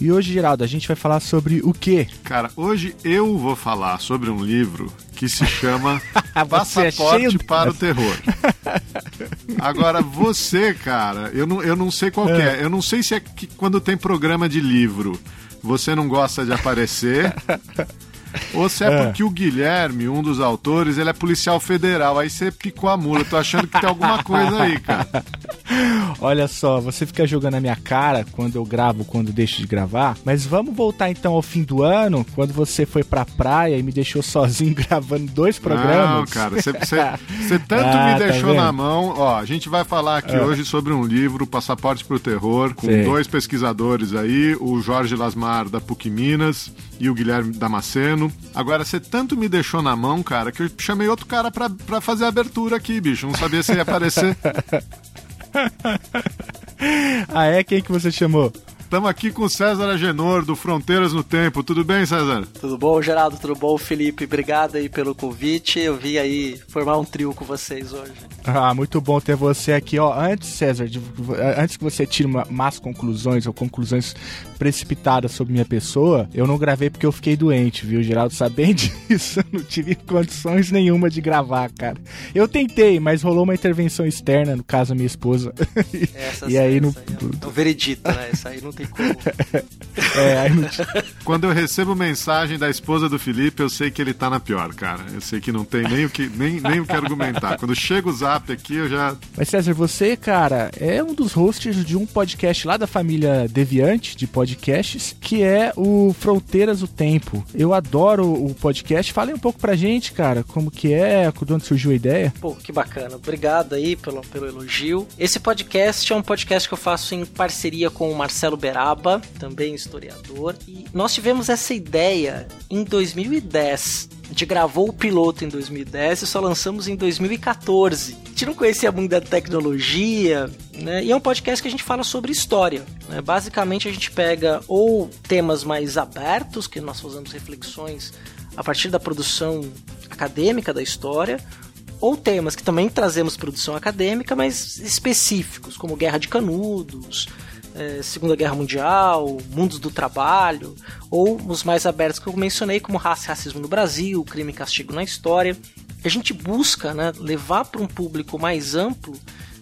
E hoje, Geraldo, a gente vai falar sobre o quê? Cara, hoje eu vou falar sobre um livro que se chama é Passaporte de... para o Terror. Agora, você, cara, eu não, eu não sei qual é. é. Eu não sei se é que quando tem programa de livro você não gosta de aparecer. Ou se é, é, porque o Guilherme, um dos autores, ele é policial federal. Aí você picou a mula. Eu tô achando que tem alguma coisa aí, cara. Olha só, você fica jogando a minha cara quando eu gravo, quando deixo de gravar. Mas vamos voltar então ao fim do ano, quando você foi pra praia e me deixou sozinho gravando dois programas. Não, cara, você tanto ah, me tá deixou tá na mão. Ó, a gente vai falar aqui ah. hoje sobre um livro, Passaporte pro Terror, com Sei. dois pesquisadores aí, o Jorge Lasmar da PUC Minas e o Guilherme Damasceno. Agora, você tanto me deixou na mão, cara, que eu chamei outro cara pra, pra fazer a abertura aqui, bicho. Não sabia se ia aparecer. ah, é? Quem que você chamou? Estamos aqui com César Agenor, do Fronteiras no Tempo. Tudo bem, César? Tudo bom, Geraldo? Tudo bom, Felipe? Obrigado aí pelo convite. Eu vim aí formar um trio com vocês hoje. Ah, muito bom ter você aqui. Ó, antes, César, de, antes que você tire uma, más conclusões ou conclusões precipitadas sobre minha pessoa, eu não gravei porque eu fiquei doente, viu? Geraldo sabendo disso, eu não tive condições nenhuma de gravar, cara. Eu tentei, mas rolou uma intervenção externa, no caso, a minha esposa. Essa, e aí, não... é o veredito, né? Essa aí não tem como. é, aí não... Quando eu recebo mensagem da esposa do Felipe, eu sei que ele tá na pior, cara. Eu sei que não tem nem o que, nem, nem o que argumentar. Quando chega o zap aqui, eu já. Mas César, você, cara, é um dos hosts de um podcast lá da família Deviante, de podcasts, que é o Fronteiras do Tempo. Eu adoro o podcast. Fale um pouco pra gente, cara, como que é, de onde surgiu a ideia. Pô, que bacana. Obrigado aí pelo, pelo elogio. Esse podcast é um podcast que eu faço em parceria com o Marcelo Beraba, também historiador. E nós tivemos essa ideia em 2010. A gente gravou o piloto em 2010 e só lançamos em 2014. A gente não conhecia muito da tecnologia, né? E é um podcast que a gente fala sobre história. Né? Basicamente a gente pega ou temas mais abertos, que nós fazemos reflexões a partir da produção acadêmica da história, ou temas que também trazemos produção acadêmica, mas específicos, como Guerra de Canudos, é, Segunda Guerra Mundial, Mundos do Trabalho, ou os mais abertos que eu mencionei, como Raça e Racismo no Brasil, Crime e Castigo na História. A gente busca né, levar para um público mais amplo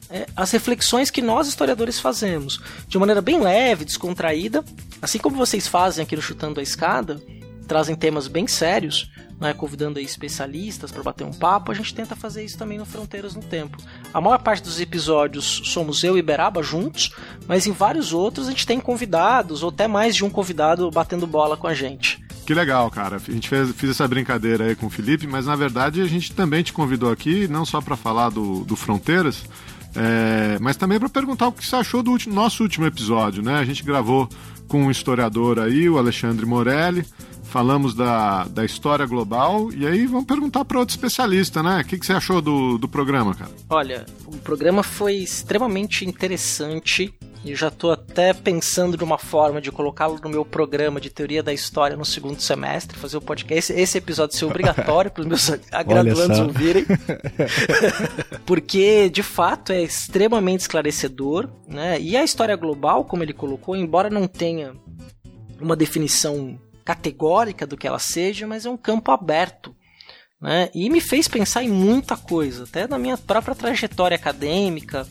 é, as reflexões que nós historiadores fazemos, de maneira bem leve, descontraída, assim como vocês fazem aqui no Chutando a Escada, trazem temas bem sérios, né, convidando aí especialistas para bater um papo, a gente tenta fazer isso também no Fronteiras no Tempo. A maior parte dos episódios somos eu e Beraba juntos, mas em vários outros a gente tem convidados, ou até mais de um convidado batendo bola com a gente. Que legal, cara. A gente fez, fez essa brincadeira aí com o Felipe, mas na verdade a gente também te convidou aqui, não só para falar do, do Fronteiras, é, mas também para perguntar o que você achou do último, nosso último episódio, né? A gente gravou com um historiador aí, o Alexandre Morelli, falamos da, da história global e aí vamos perguntar para outro especialista, né? O que, que você achou do, do programa, cara? Olha, o programa foi extremamente interessante e já estou até pensando de uma forma de colocá-lo no meu programa de teoria da história no segundo semestre, fazer o podcast. Esse, esse episódio ser obrigatório para os meus graduandos ouvirem. Porque, de fato, é extremamente esclarecedor, né? E a história global, como ele colocou, embora não tenha uma definição categórica do que ela seja, mas é um campo aberto. Né? E me fez pensar em muita coisa, até na minha própria trajetória acadêmica,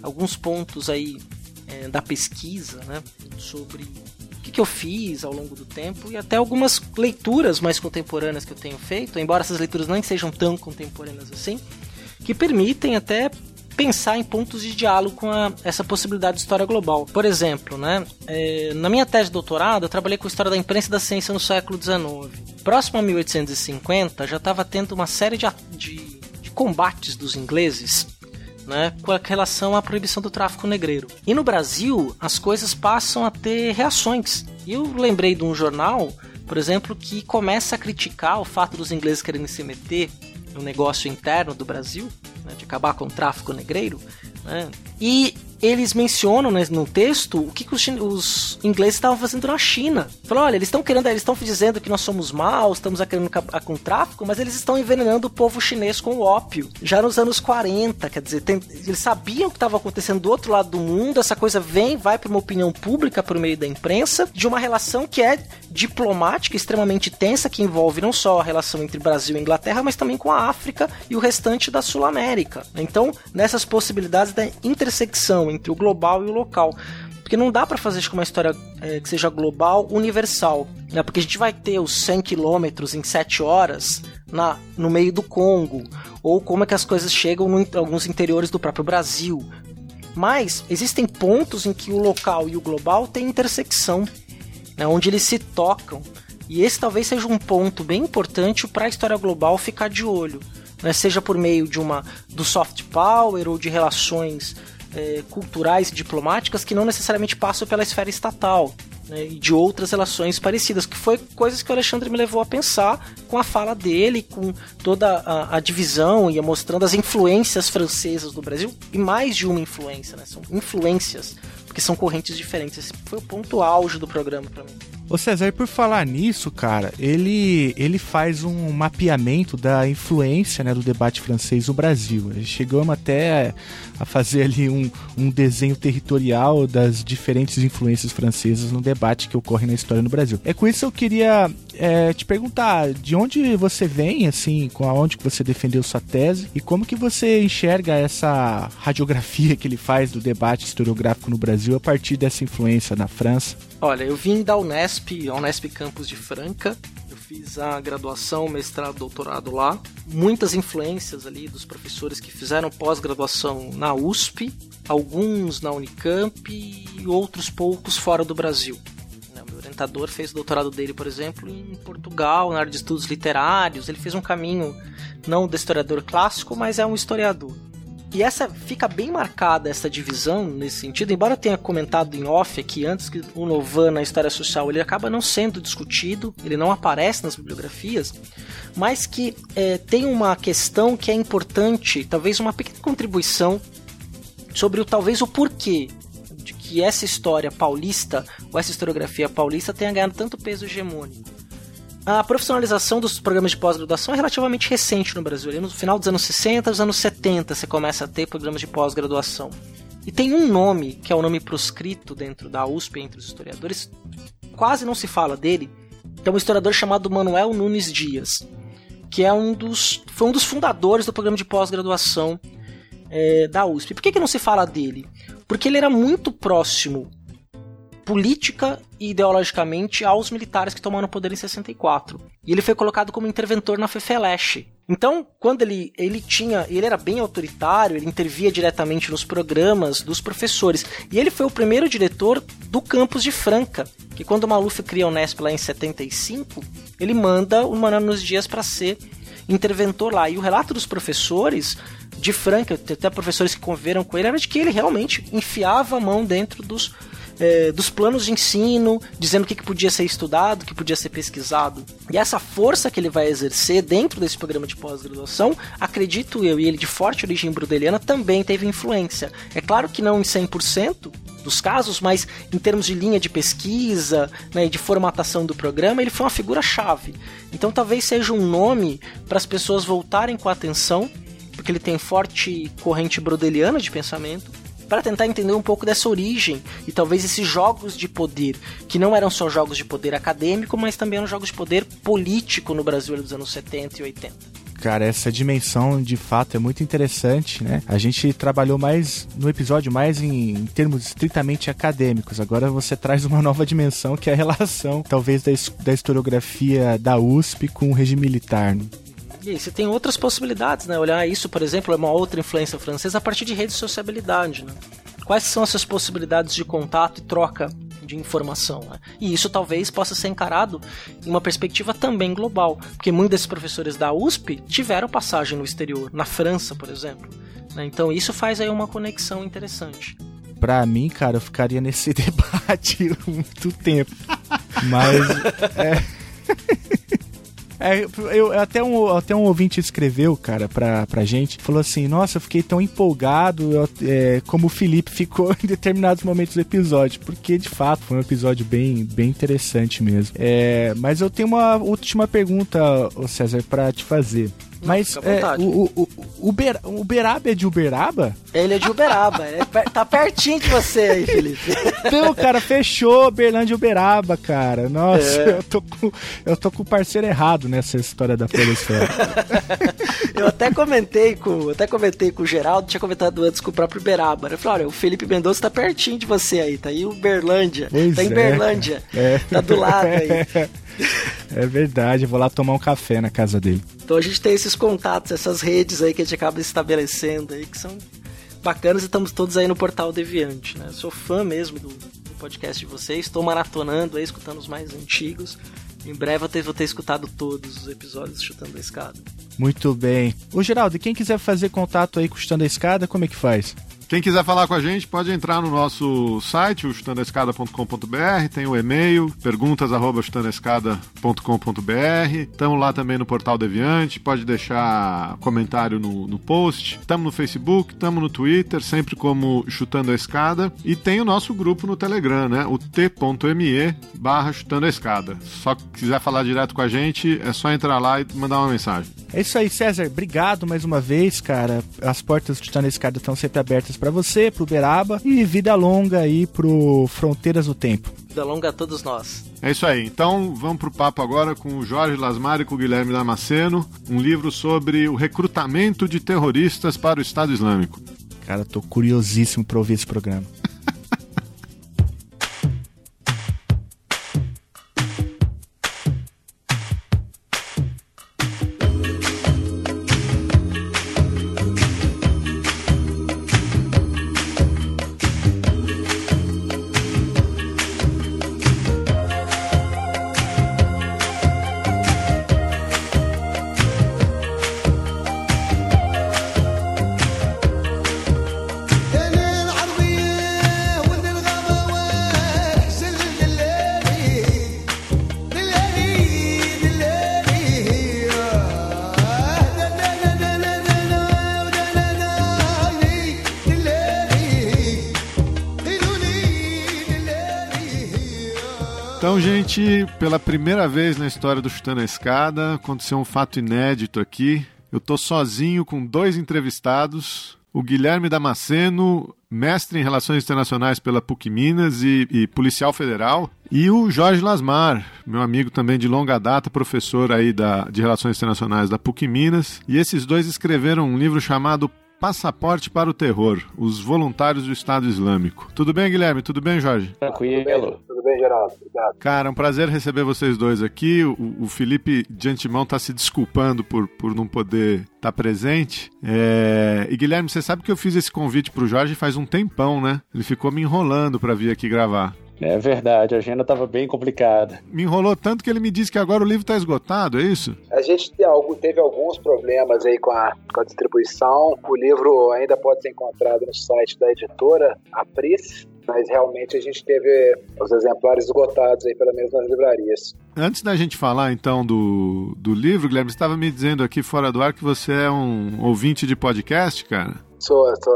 alguns pontos aí é, da pesquisa, né? sobre o que, que eu fiz ao longo do tempo e até algumas leituras mais contemporâneas que eu tenho feito, embora essas leituras não sejam tão contemporâneas assim, que permitem até pensar em pontos de diálogo com a, essa possibilidade de história global. Por exemplo, né, é, na minha tese de doutorado, eu trabalhei com história da imprensa e da ciência no século XIX. Próximo a 1850, já estava tendo uma série de, de, de combates dos ingleses né, com relação à proibição do tráfico negreiro. E no Brasil, as coisas passam a ter reações. Eu lembrei de um jornal por exemplo, que começa a criticar o fato dos ingleses quererem se meter no negócio interno do Brasil, né, de acabar com o tráfico negreiro, né, e eles mencionam né, no texto o que, que os, os, ingleses estavam fazendo na China. Falou, olha, eles estão querendo, eles estão dizendo que nós somos maus, estamos querendo acabar com o tráfico, mas eles estão envenenando o povo chinês com o ópio. Já nos anos 40, quer dizer, tem, eles sabiam o que estava acontecendo do outro lado do mundo, essa coisa vem, vai para uma opinião pública por meio da imprensa, de uma relação que é diplomática, extremamente tensa, que envolve não só a relação entre Brasil e Inglaterra, mas também com a África e o restante da Sul-América. Então, nessas possibilidades da intersecção entre o global e o local. Porque não dá para fazer uma história é, que seja global, universal. Né? Porque a gente vai ter os 100 quilômetros em 7 horas na, no meio do Congo. Ou como é que as coisas chegam em alguns interiores do próprio Brasil. Mas existem pontos em que o local e o global têm intersecção. Né? Onde eles se tocam. E esse talvez seja um ponto bem importante para a história global ficar de olho. Né? Seja por meio de uma do soft power ou de relações é, culturais e diplomáticas que não necessariamente passam pela esfera estatal. Né, e de outras relações parecidas, que foi coisas que o Alexandre me levou a pensar com a fala dele, com toda a, a divisão e mostrando as influências francesas do Brasil, e mais de uma influência, né? São influências, porque são correntes diferentes. Esse foi o ponto auge do programa para mim. Ô César, por falar nisso, cara, ele, ele faz um mapeamento da influência né, do debate francês no Brasil. Chegamos até a fazer ali um, um desenho territorial das diferentes influências francesas no debate que ocorre na história no Brasil. É com isso que eu queria é, te perguntar de onde você vem, assim, com aonde que você defendeu sua tese e como que você enxerga essa radiografia que ele faz do debate historiográfico no Brasil a partir dessa influência na França. Olha, eu vim da Unesp, Unesp Campus de Franca. Eu fiz a graduação, mestrado, doutorado lá. Muitas influências ali dos professores que fizeram pós-graduação na USP, alguns na Unicamp e outros poucos fora do Brasil. Orientador fez o doutorado dele, por exemplo, em Portugal, na área de estudos literários. Ele fez um caminho não de historiador clássico, mas é um historiador. E essa fica bem marcada essa divisão nesse sentido, embora eu tenha comentado em off aqui antes que o Novan na história social ele acaba não sendo discutido, ele não aparece nas bibliografias, mas que é, tem uma questão que é importante, talvez uma pequena contribuição sobre o talvez o porquê de que essa história paulista ou essa historiografia paulista tenha ganhado tanto peso hegemônico. A profissionalização dos programas de pós-graduação é relativamente recente no Brasil. No final dos anos 60, dos anos 70, você começa a ter programas de pós-graduação. E tem um nome, que é o nome proscrito dentro da USP entre os historiadores, quase não se fala dele, que é um historiador chamado Manuel Nunes Dias, que é um dos, foi um dos fundadores do programa de pós-graduação é, da USP. Por que, que não se fala dele? Porque ele era muito próximo política e ideologicamente aos militares que tomaram o poder em 64. E ele foi colocado como interventor na FEFELESH. Então, quando ele, ele tinha. Ele era bem autoritário, ele intervia diretamente nos programas dos professores. E ele foi o primeiro diretor do campus de Franca. Que quando o Maluf cria o Unesp lá em 75, ele manda o Manuel nos Dias para ser interventor lá. E o relato dos professores de Franca, até professores que conviveram com ele, era de que ele realmente enfiava a mão dentro dos é, dos planos de ensino, dizendo o que, que podia ser estudado, o que podia ser pesquisado. E essa força que ele vai exercer dentro desse programa de pós-graduação, acredito eu, e ele de forte origem brudeliana, também teve influência. É claro que não em 100%, dos casos, mas em termos de linha de pesquisa né, de formatação do programa, ele foi uma figura-chave. Então talvez seja um nome para as pessoas voltarem com atenção, porque ele tem forte corrente brodeliana de pensamento, para tentar entender um pouco dessa origem e talvez esses jogos de poder, que não eram só jogos de poder acadêmico, mas também eram jogos de poder político no Brasil dos anos 70 e 80 cara, essa dimensão de fato é muito interessante, né? A gente trabalhou mais no episódio mais em, em, termos estritamente acadêmicos. Agora você traz uma nova dimensão que é a relação, talvez, da, da historiografia da USP com o regime militar. Né? E aí, você tem outras possibilidades, né? Olhar isso, por exemplo, é uma outra influência francesa a partir de redes de sociabilidade, né? Quais são essas possibilidades de contato e troca de informação. Né? E isso talvez possa ser encarado em uma perspectiva também global, porque muitos desses professores da USP tiveram passagem no exterior, na França, por exemplo. Né? Então isso faz aí uma conexão interessante. Pra mim, cara, eu ficaria nesse debate muito tempo. Mas. é É, eu, até, um, até um ouvinte escreveu, cara, pra, pra gente, falou assim: Nossa, eu fiquei tão empolgado eu, é, como o Felipe ficou em determinados momentos do episódio, porque de fato foi um episódio bem, bem interessante mesmo. É, mas eu tenho uma última pergunta, César, para te fazer. Mas é, o, o, o, Uber, o Uberaba é de Uberaba? Ele é de Uberaba. é, tá pertinho de você aí, Felipe. Então, cara, fechou Berlândia e Uberaba, cara. Nossa, é. eu, tô com, eu tô com o parceiro errado nessa história da Polosfera. eu até comentei com até comentei com o Geraldo, tinha comentado antes com o próprio Uberaba. Eu falei, olha, o Felipe Mendonça tá pertinho de você aí, tá aí o Berlândia. Pois tá em é, Berlândia. É. Tá do lado aí. É verdade, vou lá tomar um café na casa dele. Então a gente tem esses contatos, essas redes aí que a gente acaba estabelecendo aí, que são bacanas e estamos todos aí no portal Deviante, né? Sou fã mesmo do, do podcast de vocês, estou maratonando aí, escutando os mais antigos. Em breve eu vou ter escutado todos os episódios chutando a escada. Muito bem. Ô Geraldo, quem quiser fazer contato aí com Chutando a Escada, como é que faz? Quem quiser falar com a gente pode entrar no nosso site, o chutandoescada.com.br, tem o e-mail, perguntas@chutandoescada.com.br. Estamos lá também no Portal Deviante, pode deixar comentário no, no post. Estamos no Facebook, estamos no Twitter, sempre como Chutando a Escada. E tem o nosso grupo no Telegram, né? O t.me barra Chutando a Escada. Só que quiser falar direto com a gente, é só entrar lá e mandar uma mensagem. É isso aí, César. Obrigado mais uma vez, cara. As portas do Chutando a Escada estão sempre abertas para você, pro Beraba e vida longa aí pro Fronteiras do Tempo. Vida longa a todos nós. É isso aí. Então vamos pro papo agora com o Jorge Lasmar e com o Guilherme Damasceno, um livro sobre o recrutamento de terroristas para o Estado Islâmico. Cara, tô curiosíssimo para ouvir esse programa. Gente, pela primeira vez na história do Chutando a Escada, aconteceu um fato inédito aqui. Eu tô sozinho com dois entrevistados. O Guilherme Damasceno, mestre em Relações Internacionais pela PUC Minas e, e, policial federal. E o Jorge Lasmar, meu amigo também de longa data, professor aí da, de Relações Internacionais da PUC Minas. E esses dois escreveram um livro chamado Passaporte para o Terror, os voluntários do Estado Islâmico. Tudo bem, Guilherme? Tudo bem, Jorge? Tranquilo. Tudo bem, Geraldo? Obrigado. Cara, é um prazer receber vocês dois aqui. O, o Felipe, de antemão, está se desculpando por, por não poder estar tá presente. É... E, Guilherme, você sabe que eu fiz esse convite para o Jorge faz um tempão, né? Ele ficou me enrolando para vir aqui gravar. É verdade, a agenda estava bem complicada. Me enrolou tanto que ele me disse que agora o livro está esgotado, é isso? A gente teve alguns problemas aí com a, com a distribuição. O livro ainda pode ser encontrado no site da editora Apris, mas realmente a gente teve os exemplares esgotados aí, pelo menos nas livrarias. Antes da gente falar então do, do livro, Guilherme, você estava me dizendo aqui fora do ar que você é um ouvinte de podcast, cara? Sou, sou.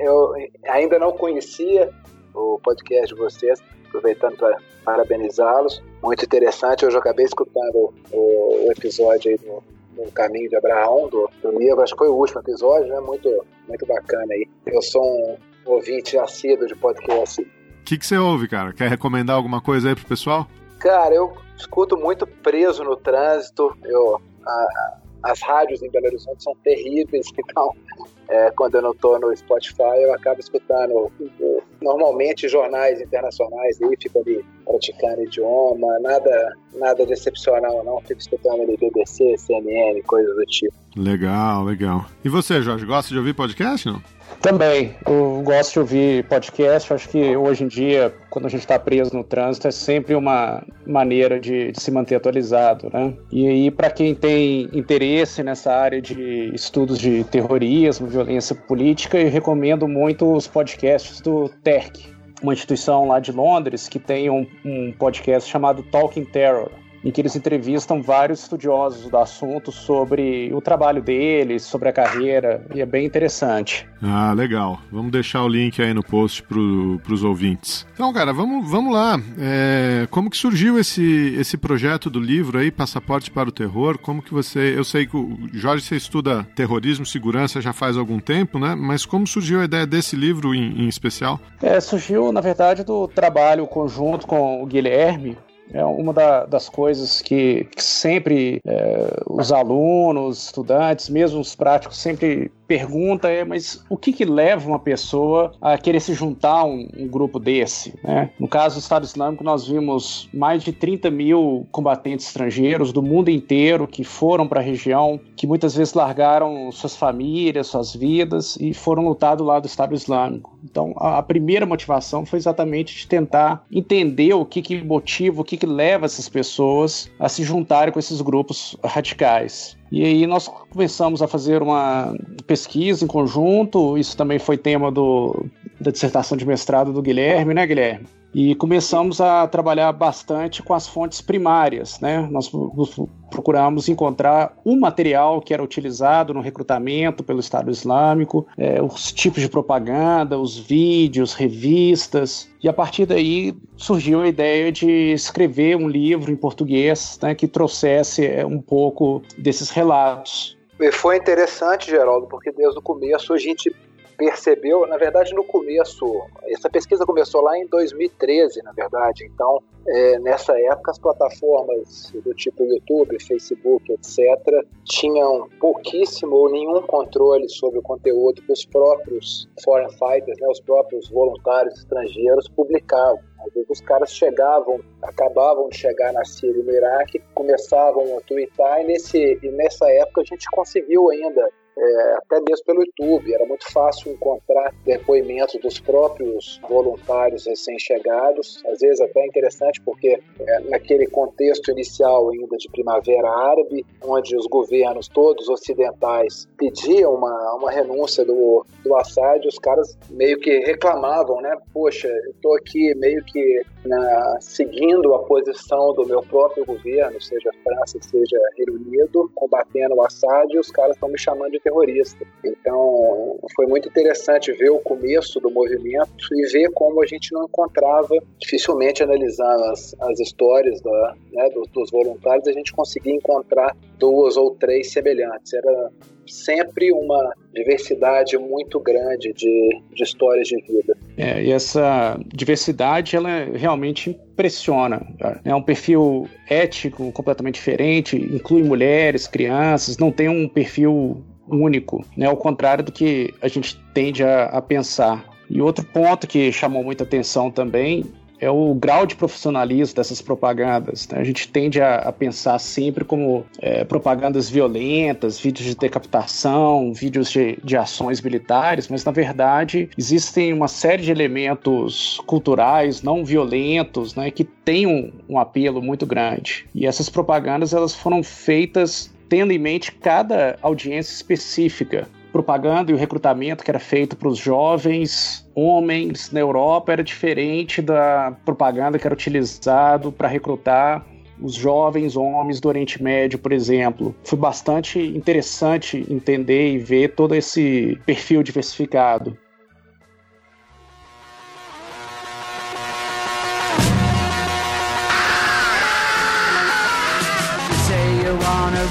Eu ainda não conhecia o podcast de vocês, aproveitando para parabenizá-los. Muito interessante. Hoje eu acabei escutando o, o episódio aí do, do, Caminho de Abraão, do, do, livro. Acho que foi o último episódio, né? Muito, muito bacana aí. Eu sou um ouvinte assíduo de podcast. O que, que você ouve, cara? Quer recomendar alguma coisa aí pro pessoal? Cara, eu escuto muito preso no trânsito. Eu, a, as rádios em Belo Horizonte são terríveis, então é, quando eu não estou no Spotify eu acabo escutando normalmente jornais internacionais aí, fico ali praticando idioma, nada, nada de excepcional não, fico escutando ali BBC, CNN, coisas do tipo. Legal, legal. E você, Jorge, gosta de ouvir podcast, não? Também, eu gosto de ouvir podcast. Acho que hoje em dia, quando a gente está preso no trânsito, é sempre uma maneira de, de se manter atualizado, né? E aí, para quem tem interesse nessa área de estudos de terrorismo, violência política, eu recomendo muito os podcasts do TERC, uma instituição lá de Londres que tem um, um podcast chamado Talking Terror em que eles entrevistam vários estudiosos do assunto sobre o trabalho deles, sobre a carreira, e é bem interessante. Ah, legal. Vamos deixar o link aí no post para os ouvintes. Então, cara, vamos, vamos lá. É, como que surgiu esse, esse projeto do livro aí, Passaporte para o Terror? Como que você... Eu sei que o Jorge, você estuda terrorismo, segurança já faz algum tempo, né? Mas como surgiu a ideia desse livro em, em especial? É, surgiu, na verdade, do trabalho conjunto com o Guilherme, é uma da, das coisas que, que sempre é, os alunos, estudantes, mesmo os práticos, sempre pergunta é, mas o que que leva uma pessoa a querer se juntar a um, um grupo desse? Né? No caso do Estado Islâmico, nós vimos mais de 30 mil combatentes estrangeiros do mundo inteiro que foram para a região, que muitas vezes largaram suas famílias, suas vidas e foram lutar do lado do Estado Islâmico. Então, a, a primeira motivação foi exatamente de tentar entender o que que motiva, o que que leva essas pessoas a se juntarem com esses grupos radicais. E aí nós começamos a fazer uma pesquisa em conjunto, isso também foi tema do, da dissertação de mestrado do Guilherme, né, Guilherme? E começamos a trabalhar bastante com as fontes primárias, né? Nós procuramos encontrar o material que era utilizado no recrutamento pelo Estado Islâmico, é, os tipos de propaganda, os vídeos, revistas, e a partir daí surgiu a ideia de escrever um livro em português né, que trouxesse é, um pouco desses relatos. E foi interessante, Geraldo, porque desde o começo a gente percebeu, na verdade, no começo, essa pesquisa começou lá em 2013, na verdade, então, é, nessa época, as plataformas do tipo YouTube, Facebook, etc., tinham pouquíssimo ou nenhum controle sobre o conteúdo que os próprios foreign fighters, né, os próprios voluntários estrangeiros publicavam. Às vezes os caras chegavam, acabavam de chegar na Síria e no Iraque, começavam a twittar, e, nesse, e nessa época a gente conseguiu ainda é, até mesmo pelo YouTube. Era muito fácil encontrar depoimentos dos próprios voluntários recém-chegados, às vezes até interessante porque é, naquele contexto inicial ainda de primavera árabe, onde os governos todos ocidentais pediam uma, uma renúncia do, do Assad, os caras meio que reclamavam, né? Poxa, eu estou aqui meio que na, seguindo a posição do meu próprio governo, seja França, seja Reino Unido, combatendo o Assad, e os caras estão me chamando de terrorista. Então, foi muito interessante ver o começo do movimento e ver como a gente não encontrava, dificilmente analisando as, as histórias da, né, dos, dos voluntários, a gente conseguia encontrar duas ou três semelhantes. Era sempre uma diversidade muito grande de, de histórias de vida. É, e essa diversidade, ela realmente impressiona. É um perfil ético completamente diferente, inclui mulheres, crianças, não tem um perfil único, né? Ao contrário do que a gente tende a, a pensar. E outro ponto que chamou muita atenção também é o grau de profissionalismo dessas propagandas. Né? A gente tende a, a pensar sempre como é, propagandas violentas, vídeos de decapitação, vídeos de, de ações militares, mas na verdade existem uma série de elementos culturais não violentos né, que têm um, um apelo muito grande. E essas propagandas elas foram feitas tendo em mente cada audiência específica propaganda e o recrutamento que era feito para os jovens homens na Europa era diferente da propaganda que era utilizado para recrutar os jovens homens do Oriente Médio, por exemplo. Foi bastante interessante entender e ver todo esse perfil diversificado.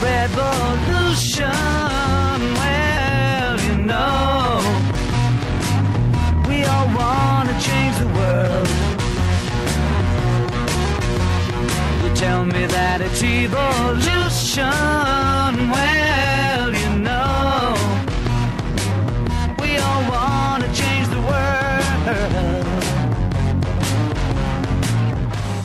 revolution. Well, you know, we all want to change the world. You tell me that it's evolution. Well,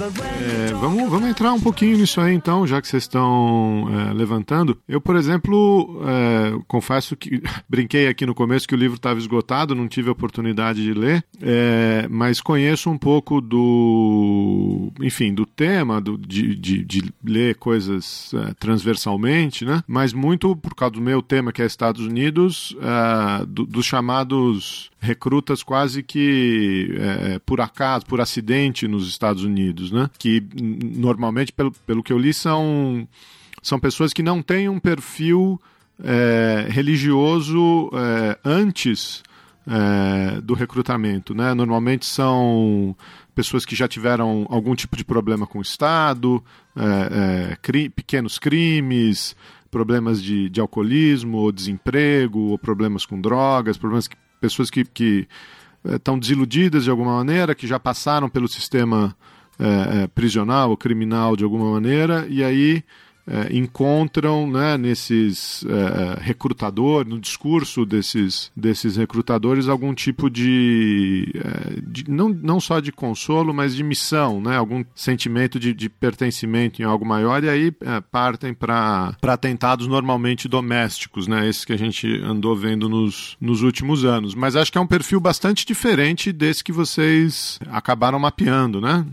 É, vamos, vamos entrar um pouquinho nisso aí então, já que vocês estão é, levantando. Eu, por exemplo, é, confesso que brinquei aqui no começo que o livro estava esgotado, não tive a oportunidade de ler, é, mas conheço um pouco do, enfim, do tema, do, de, de, de ler coisas é, transversalmente, né? Mas muito por causa do meu tema que é Estados Unidos, é, do, dos chamados recrutas quase que é, por acaso, por acidente nos Estados Unidos, né? Que normalmente, pelo, pelo que eu li, são, são pessoas que não têm um perfil é, religioso é, antes é, do recrutamento, né? Normalmente são pessoas que já tiveram algum tipo de problema com o Estado, é, é, cri pequenos crimes, problemas de, de alcoolismo, ou desemprego, ou problemas com drogas, problemas que, pessoas que, que estão é, desiludidas de alguma maneira, que já passaram pelo sistema é, prisional ou criminal de alguma maneira, e aí é, encontram né, nesses é, recrutadores, no discurso desses, desses recrutadores, algum tipo de, é, de, não, não só de consolo, mas de missão, né, algum sentimento de, de pertencimento em algo maior, e aí é, partem para atentados normalmente domésticos, né, esses que a gente andou vendo nos, nos últimos anos. Mas acho que é um perfil bastante diferente desse que vocês acabaram mapeando, né?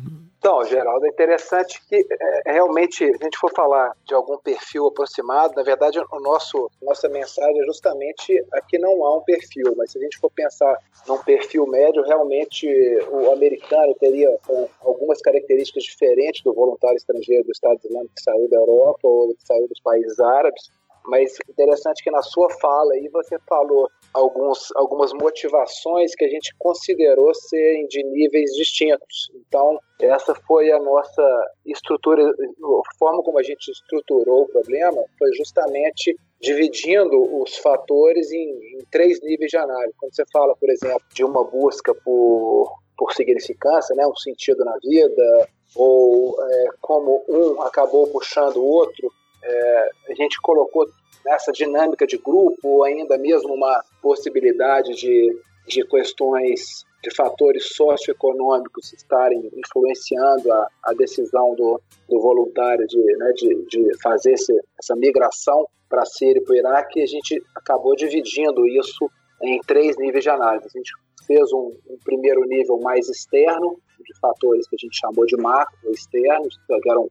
Então, Geraldo, é interessante que é, realmente, se a gente for falar de algum perfil aproximado, na verdade, o nosso nossa mensagem é justamente aqui não há um perfil, mas se a gente for pensar num perfil médio, realmente o americano teria é, algumas características diferentes do voluntário estrangeiro do Estado Islâmico que saiu da Europa ou que saiu dos países árabes. Mas interessante que na sua fala aí você falou alguns, algumas motivações que a gente considerou serem de níveis distintos. Então, essa foi a nossa estrutura, a forma como a gente estruturou o problema foi justamente dividindo os fatores em, em três níveis de análise. Quando você fala, por exemplo, de uma busca por, por significância, né, um sentido na vida, ou é, como um acabou puxando o outro, é, a gente colocou nessa dinâmica de grupo, ou ainda mesmo uma possibilidade de, de questões de fatores socioeconômicos estarem influenciando a, a decisão do, do voluntário de, né, de, de fazer esse, essa migração para a Síria e para o Iraque, a gente acabou dividindo isso em três níveis de análise. A gente fez um, um primeiro nível mais externo, de fatores que a gente chamou de macro externos, que eram,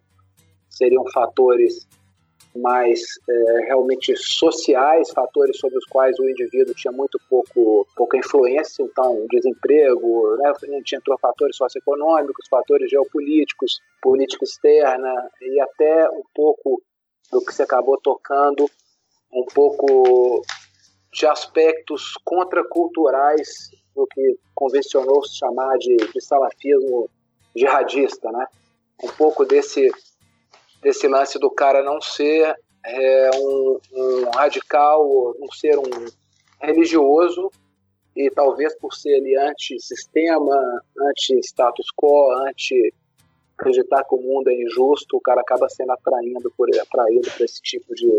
seriam fatores mais é, realmente sociais, fatores sobre os quais o indivíduo tinha muito pouco, pouca influência, então desemprego, né? a gente entrou fatores socioeconômicos, fatores geopolíticos, política externa e até um pouco do que você acabou tocando, um pouco de aspectos contraculturais do que convencionou se chamar de, de salafismo jihadista, né? Um pouco desse desse lance do cara não ser é, um, um, radical, não ser um religioso, e talvez por ser ele anti-sistema, anti-status quo, anti acreditar que o mundo é injusto, o cara acaba sendo atraído por, atraído por esse tipo de,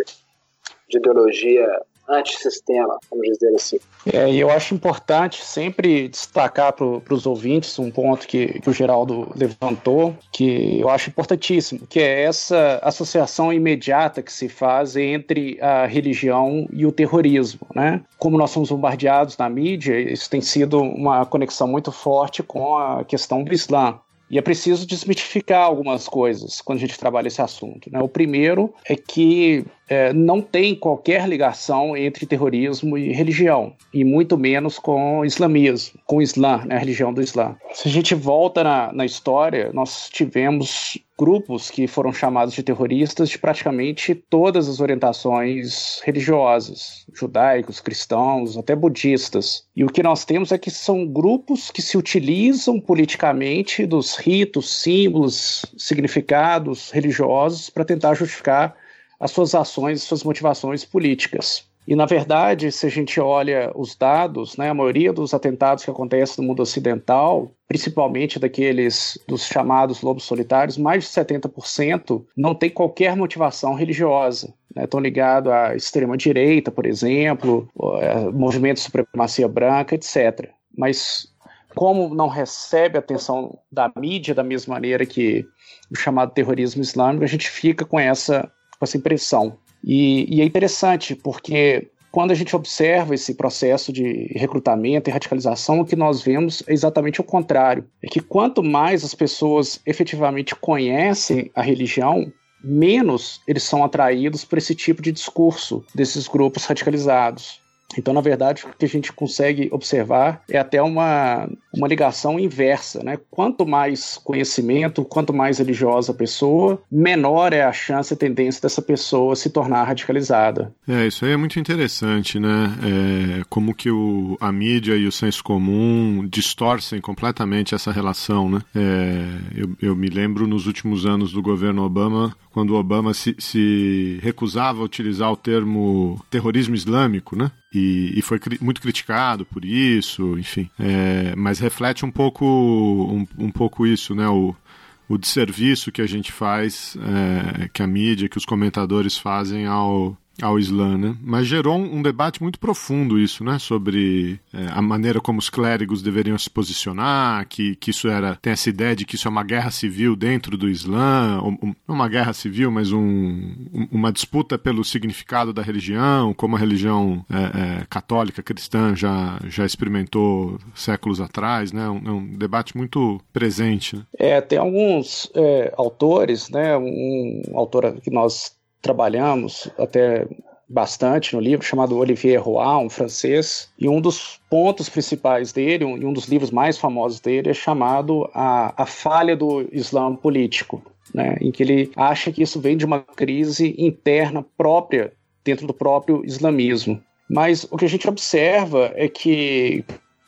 de ideologia antissistema, vamos dizer assim. É, e eu acho importante sempre destacar para os ouvintes um ponto que, que o Geraldo levantou, que eu acho importantíssimo, que é essa associação imediata que se faz entre a religião e o terrorismo. Né? Como nós somos bombardeados na mídia, isso tem sido uma conexão muito forte com a questão do Islã. E é preciso desmitificar algumas coisas quando a gente trabalha esse assunto. Né? O primeiro é que é, não tem qualquer ligação entre terrorismo e religião, e muito menos com islamismo, com o Islã, né, a religião do Islã. Se a gente volta na, na história, nós tivemos grupos que foram chamados de terroristas de praticamente todas as orientações religiosas, judaicos, cristãos, até budistas. E o que nós temos é que são grupos que se utilizam politicamente dos ritos, símbolos, significados religiosos para tentar justificar as suas ações suas motivações políticas. E, na verdade, se a gente olha os dados, né, a maioria dos atentados que acontecem no mundo ocidental, principalmente daqueles dos chamados lobos solitários, mais de 70% não tem qualquer motivação religiosa. Estão né, ligados à extrema-direita, por exemplo, é, movimento de supremacia branca, etc. Mas como não recebe atenção da mídia da mesma maneira que o chamado terrorismo islâmico, a gente fica com essa com essa impressão. E, e é interessante, porque quando a gente observa esse processo de recrutamento e radicalização, o que nós vemos é exatamente o contrário. É que quanto mais as pessoas efetivamente conhecem a religião, menos eles são atraídos por esse tipo de discurso desses grupos radicalizados. Então, na verdade, o que a gente consegue observar é até uma, uma ligação inversa, né? Quanto mais conhecimento, quanto mais religiosa a pessoa, menor é a chance e tendência dessa pessoa se tornar radicalizada. É, isso aí é muito interessante, né? É, como que o, a mídia e o senso comum distorcem completamente essa relação, né? É, eu, eu me lembro nos últimos anos do governo Obama, quando o Obama se, se recusava a utilizar o termo terrorismo islâmico, né? E, e, foi cri muito criticado por isso, enfim. É, mas reflete um pouco, um, um pouco isso, né? O, o desserviço que a gente faz, é, que a mídia, que os comentadores fazem ao, ao Islã, né? Mas gerou um, um, debate muito profundo isso, né? Sobre é, a maneira como os clérigos deveriam se posicionar, que, que isso era tem essa ideia de que isso é uma guerra civil dentro do Islã, não uma guerra civil, mas um, uma disputa pelo significado da religião, como a religião é, é, católica cristã já já experimentou séculos atrás, né? Um, é um debate muito presente. Né? É, tem alguns é, autores, né? Um autor que nós trabalhamos até bastante no livro, chamado Olivier Roy, um francês, e um dos pontos principais dele, um, um dos livros mais famosos dele, é chamado A, a Falha do Islã Político, né, em que ele acha que isso vem de uma crise interna própria dentro do próprio islamismo. Mas o que a gente observa é que,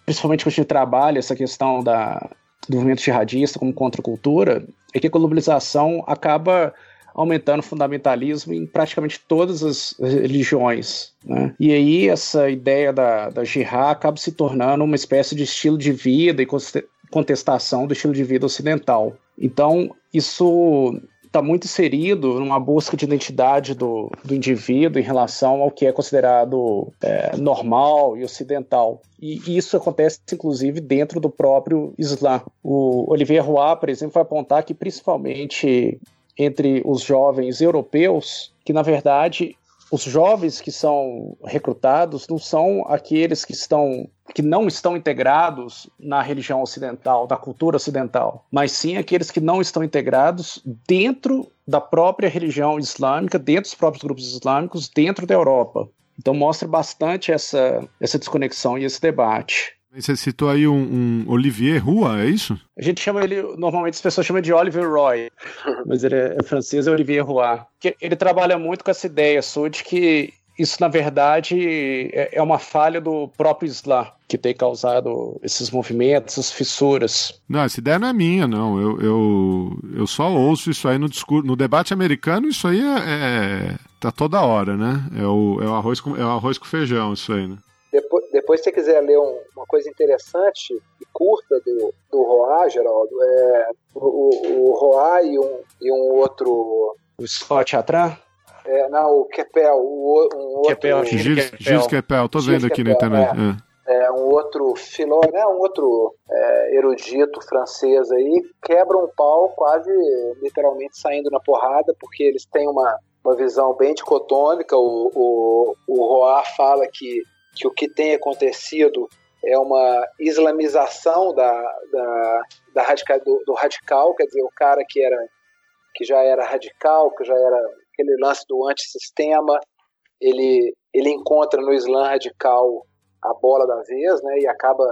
principalmente quando a gente trabalha essa questão da, do movimento jihadista como contracultura, é que a globalização acaba aumentando o fundamentalismo em praticamente todas as religiões. Né? E aí essa ideia da, da jihad acaba se tornando uma espécie de estilo de vida e contestação do estilo de vida ocidental. Então, isso está muito inserido numa busca de identidade do, do indivíduo em relação ao que é considerado é, normal e ocidental. E isso acontece, inclusive, dentro do próprio Islã. O Olivier Roy, por exemplo, vai apontar que, principalmente entre os jovens europeus, que na verdade os jovens que são recrutados não são aqueles que estão que não estão integrados na religião ocidental, da cultura ocidental, mas sim aqueles que não estão integrados dentro da própria religião islâmica, dentro dos próprios grupos islâmicos, dentro da Europa. Então mostra bastante essa, essa desconexão e esse debate. Você citou aí um, um, Olivier Rua, é isso? A gente chama ele, normalmente as pessoas chamam de Oliver Roy, mas ele é, é francês, é Olivier Roy. Ele trabalha muito com essa ideia sua de que isso, na verdade, é, é uma falha do próprio Islã que tem causado esses movimentos, essas fissuras. Não, essa ideia não é minha, não. Eu, eu, eu só ouço isso aí no discurso. No debate americano, isso aí é, é tá toda hora, né? É o, é o, arroz, com, é o arroz com feijão, isso aí, né? Depois, se você quiser ler um, uma coisa interessante e curta do, do Roá, Geraldo, é o, o Roá e um, e um outro. O Scott Atran? É, não, o Kepel, o, um outro. Kepel, Gilles, Gilles Kepel, tô vendo aqui Kepel, na internet. É. é. é. um outro filó, né, um outro é, erudito francês aí, quebra um pau quase literalmente saindo na porrada, porque eles têm uma, uma visão bem dicotômica. O, o, o Roar fala que que o que tem acontecido é uma islamização da, da, da radical, do, do, radical, quer dizer, o cara que era que já era radical, que já era aquele lance do antissistema, ele ele encontra no Islã radical a bola da vez, né, e acaba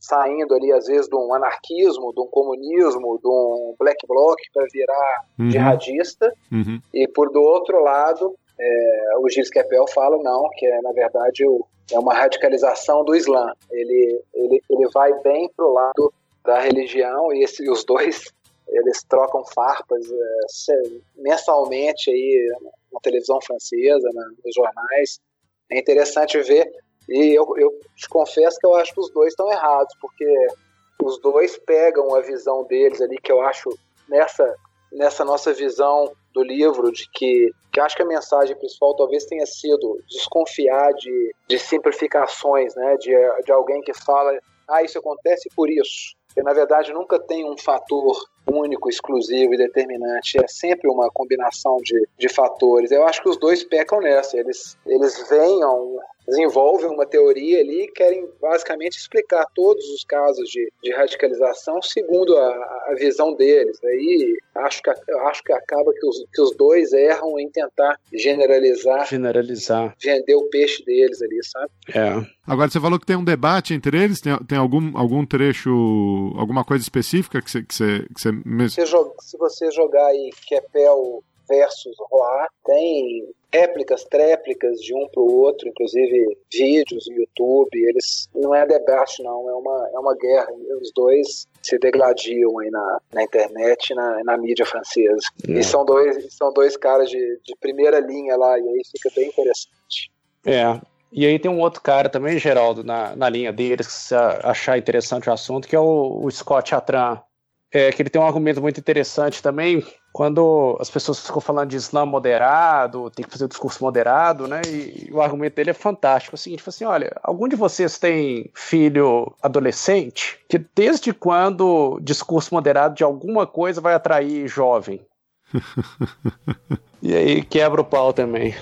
saindo ali às vezes de um anarquismo, de um comunismo, de um black bloc para virar uhum. jihadista, uhum. e por do outro lado é, o Gilles Kepel fala não, que é na verdade o, é uma radicalização do Islã. Ele, ele, ele vai bem pro lado da religião e esse, os dois eles trocam farpas é, mensalmente aí na televisão francesa, nos jornais. É interessante ver e eu, eu te confesso que eu acho que os dois estão errados, porque os dois pegam a visão deles ali que eu acho nessa nessa nossa visão do livro de que, que acho que a mensagem principal talvez tenha sido desconfiar de, de simplificações, né? De, de alguém que fala, ah, isso acontece por isso. E na verdade nunca tem um fator único, exclusivo e determinante. É sempre uma combinação de, de fatores. Eu acho que os dois pecam nessa. Eles, eles veem desenvolvem uma teoria ali e querem basicamente explicar todos os casos de, de radicalização segundo a, a, visão deles. Aí acho que, acho que acaba que os, que os dois erram em tentar generalizar, generalizar, vender o peixe deles ali, sabe? É. Agora você falou que tem um debate entre eles, tem, tem algum, algum trecho, alguma coisa específica que você, que você, que você mesmo. Se, se você jogar aí Kepel versus Roar, tem réplicas, tréplicas de um para o outro, inclusive vídeos no YouTube. Eles não é debate, não, é uma, é uma guerra. Os dois se degladiam aí na, na internet e na, na mídia francesa. É. E são dois, são dois caras de, de primeira linha lá, e aí fica bem interessante. É, e aí tem um outro cara também, Geraldo, na, na linha deles, que se achar interessante o assunto, que é o, o Scott Atran. É, que ele tem um argumento muito interessante também, quando as pessoas ficam falando de Islã moderado, tem que fazer o discurso moderado, né? E, o argumento dele é fantástico. É o seguinte, assim, olha, algum de vocês tem filho adolescente? Que desde quando discurso moderado de alguma coisa vai atrair jovem? e aí quebra o pau também,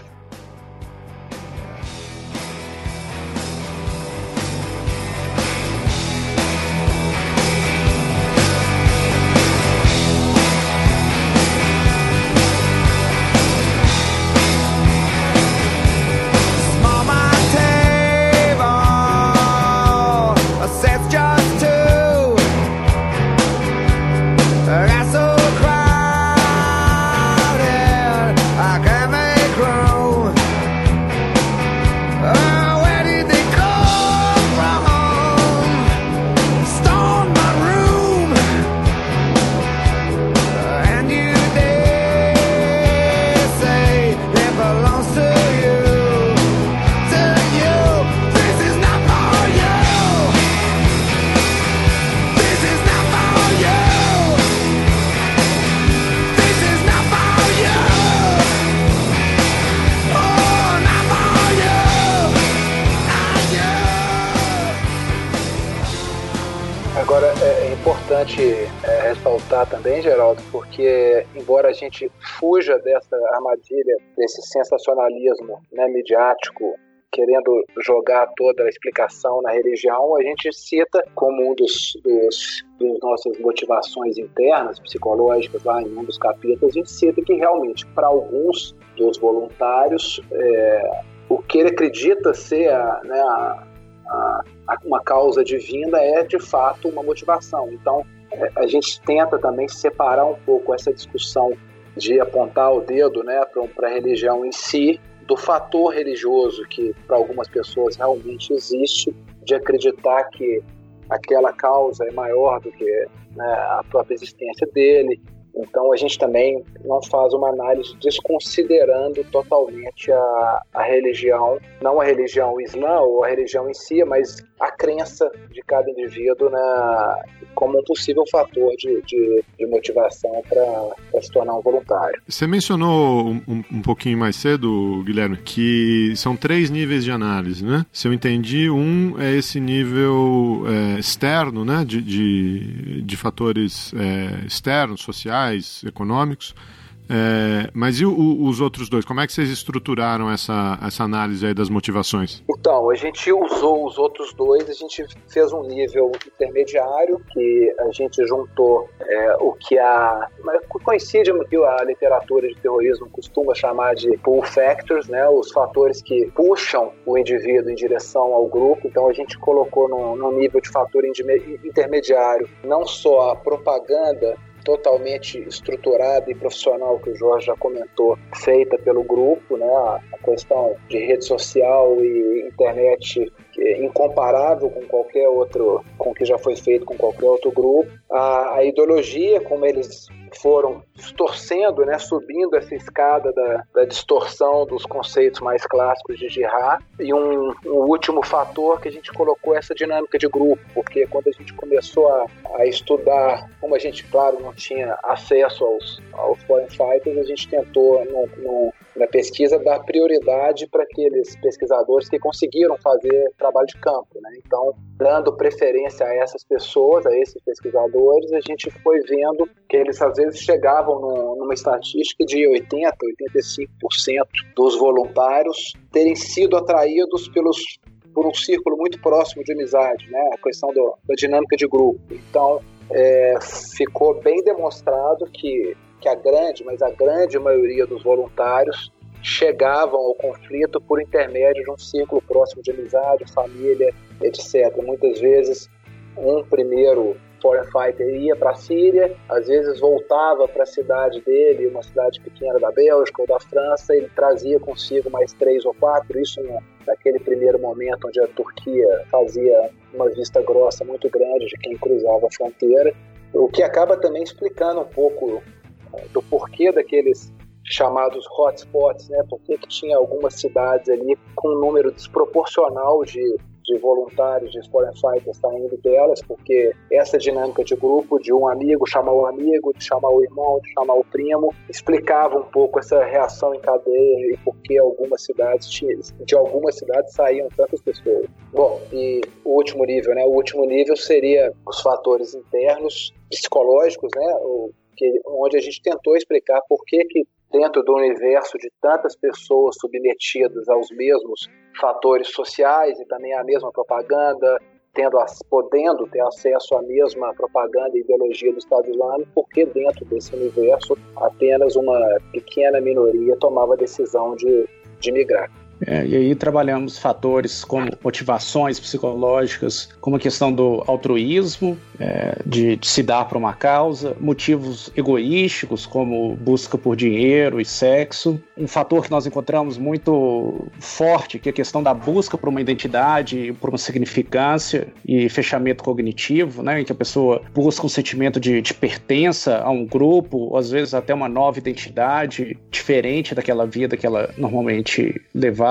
desse sensacionalismo né, midiático querendo jogar toda a explicação na religião, a gente cita como um dos, dos, dos, nossas motivações internas, psicológicas, lá em um dos capítulos, a gente cita que realmente, para alguns dos voluntários, é, o que ele acredita ser a, né, a, a, uma causa divina é de fato uma motivação. Então, a gente tenta também separar um pouco essa discussão de apontar o dedo né, para a religião em si do fator religioso que para algumas pessoas realmente existe, de acreditar que aquela causa é maior do que né, a própria existência dele, então a gente também não faz uma análise desconsiderando totalmente a, a religião, não a religião islã ou a religião em si, mas a crença de cada indivíduo na, como um possível fator de, de, de motivação para se tornar um voluntário. Você mencionou um, um, pouquinho mais cedo, Guilherme, que são três níveis de análise, né? Se eu entendi, um é esse nível é, externo, né, de, de, de fatores é, externos, sociais, econômicos. É, mas e o, os outros dois? Como é que vocês estruturaram essa, essa análise aí das motivações? Então, a gente usou os outros dois, a gente fez um nível intermediário, que a gente juntou é, o que a. coincide com o que a literatura de terrorismo costuma chamar de pull factors, né? Os fatores que puxam o indivíduo em direção ao grupo. Então, a gente colocou no nível de fator intermediário não só a propaganda totalmente estruturada e profissional que o Jorge já comentou, feita pelo grupo, né? A questão de rede social e internet incomparável com qualquer outro, com o que já foi feito com qualquer outro grupo. A, a ideologia, como eles foram distorcendo, né, subindo essa escada da, da, distorção dos conceitos mais clássicos de jihad. E um, um, último fator que a gente colocou essa dinâmica de grupo, porque quando a gente começou a, a estudar, como a gente, claro, não tinha acesso aos, aos foreign fighters, a gente tentou, num, num, na pesquisa dar prioridade para aqueles pesquisadores que conseguiram fazer trabalho de campo. Né? Então, dando preferência a essas pessoas, a esses pesquisadores, a gente foi vendo que eles às vezes chegavam no, numa estatística de 80%, 85% dos voluntários terem sido atraídos pelos por um círculo muito próximo de amizade, né? A questão do, da dinâmica de grupo. Então, é, ficou bem demonstrado que que a grande, mas a grande maioria dos voluntários chegavam ao conflito por intermédio de um círculo próximo de amizade, família, etc. Muitas vezes, um primeiro foreign fighter ia para a Síria, às vezes voltava para a cidade dele, uma cidade pequena da Bélgica ou da França, ele trazia consigo mais três ou quatro, isso naquele primeiro momento onde a Turquia fazia uma vista grossa muito grande de quem cruzava a fronteira, o que acaba também explicando um pouco do porquê daqueles chamados hotspots, né? Por que tinha algumas cidades ali com um número desproporcional de, de voluntários de foreign fighters saindo delas, porque essa dinâmica de grupo, de um amigo chamar o amigo, de chamar o irmão, de chamar o primo, explicava um pouco essa reação em cadeia e por que algumas cidades de algumas cidades saíam tantas pessoas. Bom, e o último nível, né? O último nível seria os fatores internos psicológicos, né? O, que, onde a gente tentou explicar por que, que dentro do universo de tantas pessoas submetidas aos mesmos fatores sociais e também à mesma propaganda, tendo, podendo ter acesso à mesma propaganda e ideologia do Estado Islâmico, porque dentro desse universo apenas uma pequena minoria tomava a decisão de, de migrar. É, e aí trabalhamos fatores como motivações psicológicas, como a questão do altruísmo, é, de, de, se dar para uma causa, motivos egoísticos como busca por dinheiro e sexo. Um fator que nós encontramos muito forte, que é a questão da busca por uma identidade, por uma significância e fechamento cognitivo, né, em que a pessoa busca um sentimento de, de pertença a um grupo, ou às vezes até uma nova identidade diferente daquela vida que ela normalmente levava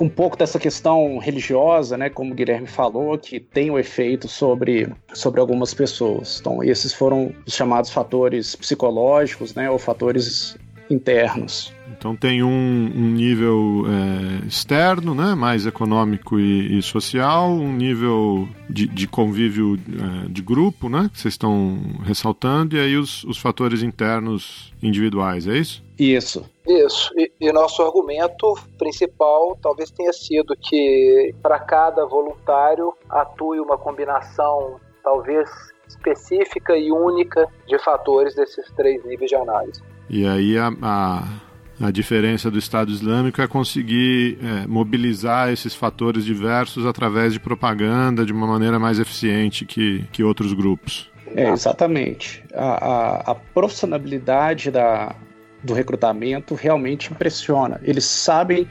um pouco dessa questão religiosa, né, como o Guilherme falou, que tem o um efeito sobre, sobre algumas pessoas. Então, esses foram os chamados fatores psicológicos, né, ou fatores internos. Então tem um, um nível é, externo, né, mais econômico e, e social, um nível de, de convívio é, de grupo, né, que vocês estão ressaltando, e aí os, os fatores internos individuais, é isso? Isso. Isso. E, e nosso argumento principal talvez tenha sido que para cada voluntário atue uma combinação talvez específica e única de fatores desses três níveis de análise. E aí a, a, a diferença do Estado Islâmico é conseguir é, mobilizar esses fatores diversos através de propaganda de uma maneira mais eficiente que, que outros grupos. É, exatamente. A, a, a profissionalidade da, do recrutamento realmente impressiona. Eles sabem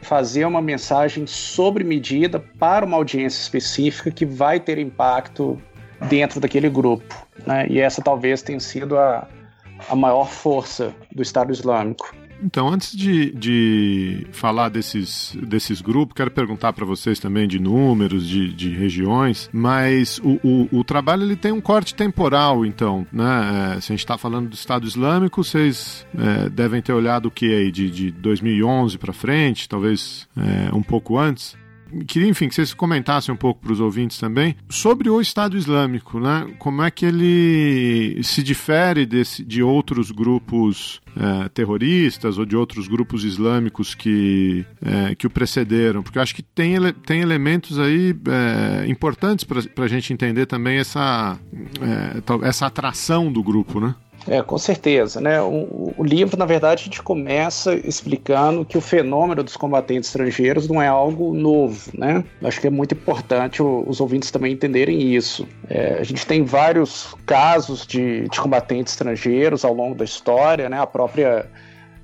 fazer uma mensagem sobre medida para uma audiência específica que vai ter impacto dentro daquele grupo. Né? E essa talvez tenha sido a, a maior força do Estado Islâmico. Então, antes de, de falar desses, desses grupos, quero perguntar para vocês também de números, de, de regiões, mas o, o, o, trabalho ele tem um corte temporal, então, né? É, se a gente está falando do Estado Islâmico, vocês é, devem ter olhado o que aí, de, de 2011 para frente, talvez é, um pouco antes queria, enfim, que vocês comentassem um pouco para os ouvintes também sobre o Estado Islâmico, né? Como é que ele se difere desse, de outros grupos é, terroristas ou de outros grupos islâmicos que, é, que o precederam? Porque eu acho que tem, tem elementos aí é, importantes para a gente entender também essa, é, essa atração do grupo, né? É, com certeza, né? O, o, livro, na verdade, a gente começa explicando que o fenômeno dos combatentes estrangeiros não é algo novo, né? Acho que é muito importante o, os ouvintes também entenderem isso. É, a gente tem vários casos de, de combatentes estrangeiros ao longo da história, né? A própria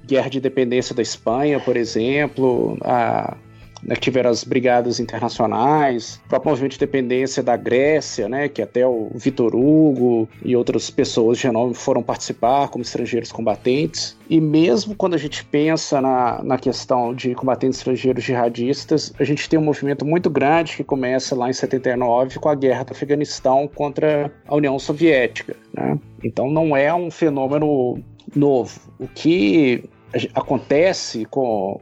Guerra de Independência da Espanha, por exemplo, a né, que tiveram as brigadas internacionais, o próprio movimento de dependência da Grécia, né, que até o Vitor Hugo e outras pessoas de renome foram participar como estrangeiros combatentes. E mesmo quando a gente pensa na, na questão de combatentes estrangeiros jihadistas, a gente tem um movimento muito grande que começa lá em 79 com a guerra do Afeganistão contra a União Soviética. Né? Então não é um fenômeno novo. O que acontece com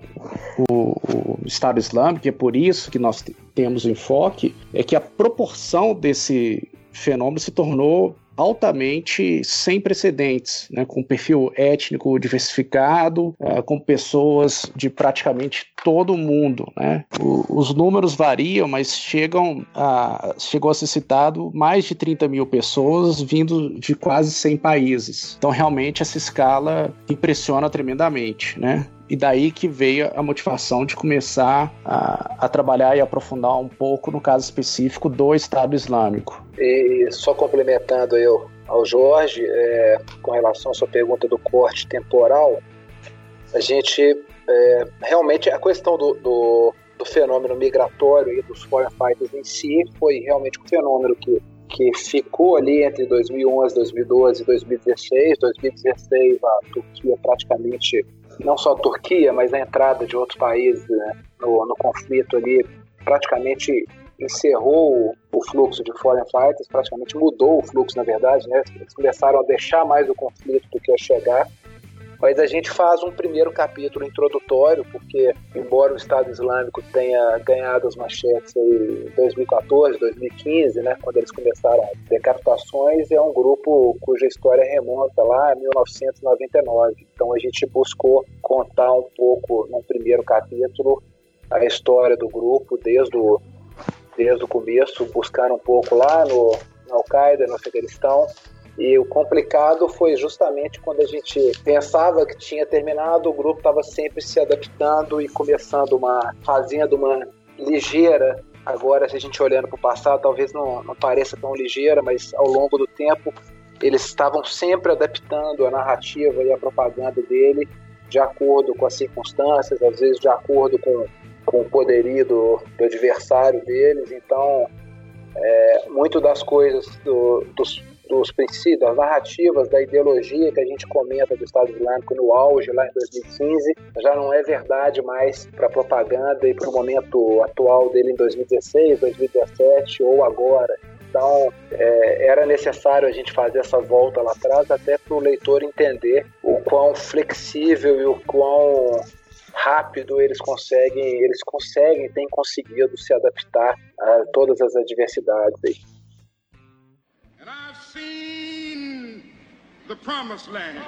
o, o Estado Islâmico, e é por isso que nós temos o enfoque, é que a proporção desse fenômeno se tornou altamente sem precedentes, né, com perfil étnico diversificado, uh, com pessoas de praticamente todo o mundo. Né? O, os números variam, mas chegam a, chegou a ser citado mais de 30 mil pessoas vindo de quase 100 países. Então, realmente, essa escala impressiona tremendamente. Né? E daí que veio a motivação de começar a, a, trabalhar e aprofundar um pouco no caso específico do Estado Islâmico. E só complementando eu ao Jorge, é, com relação à sua pergunta do corte temporal, a gente é, realmente a questão do, do, do, fenômeno migratório e dos foreign fighters em si foi realmente um fenômeno que que ficou ali entre 2011, 2012 e 2016. 2016 a Turquia praticamente não só a Turquia, mas a entrada de outros países né, no, no conflito ali praticamente encerrou o fluxo de foreign fighters, praticamente mudou o fluxo, na verdade, né? Eles começaram a deixar mais o conflito do que a chegar. Mas a gente faz um primeiro capítulo introdutório, porque, embora o Estado Islâmico tenha ganhado as manchetes em 2014, 2015, né, quando eles começaram as decapitações, é um grupo cuja história remonta lá a 1999. Então a gente buscou contar um pouco, num primeiro capítulo, a história do grupo desde o, desde o começo, buscar um pouco lá no, no Al-Qaeda, no Afeganistão, e o complicado foi justamente quando a gente pensava que tinha terminado, o grupo estava sempre se adaptando e começando uma, fazendo uma ligeira. Agora, se a gente olhando para o passado, talvez não, não pareça tão ligeira, mas ao longo do tempo eles estavam sempre adaptando a narrativa e a propaganda dele de acordo com as circunstâncias, às vezes de acordo com, com o poderio do, do adversário deles. Então, é, muito das coisas do, dos dos princípios, das narrativas, da ideologia que a gente comenta do Estado Islâmico no auge, lá em 2015, já não é verdade mais para a propaganda e para o momento atual dele em 2016, 2017 ou agora. Então, é, era necessário a gente fazer essa volta lá atrás, até para o leitor entender o quão flexível e o quão rápido eles conseguem, eles conseguem, têm conseguido se adaptar a todas as adversidades aí. The promised land.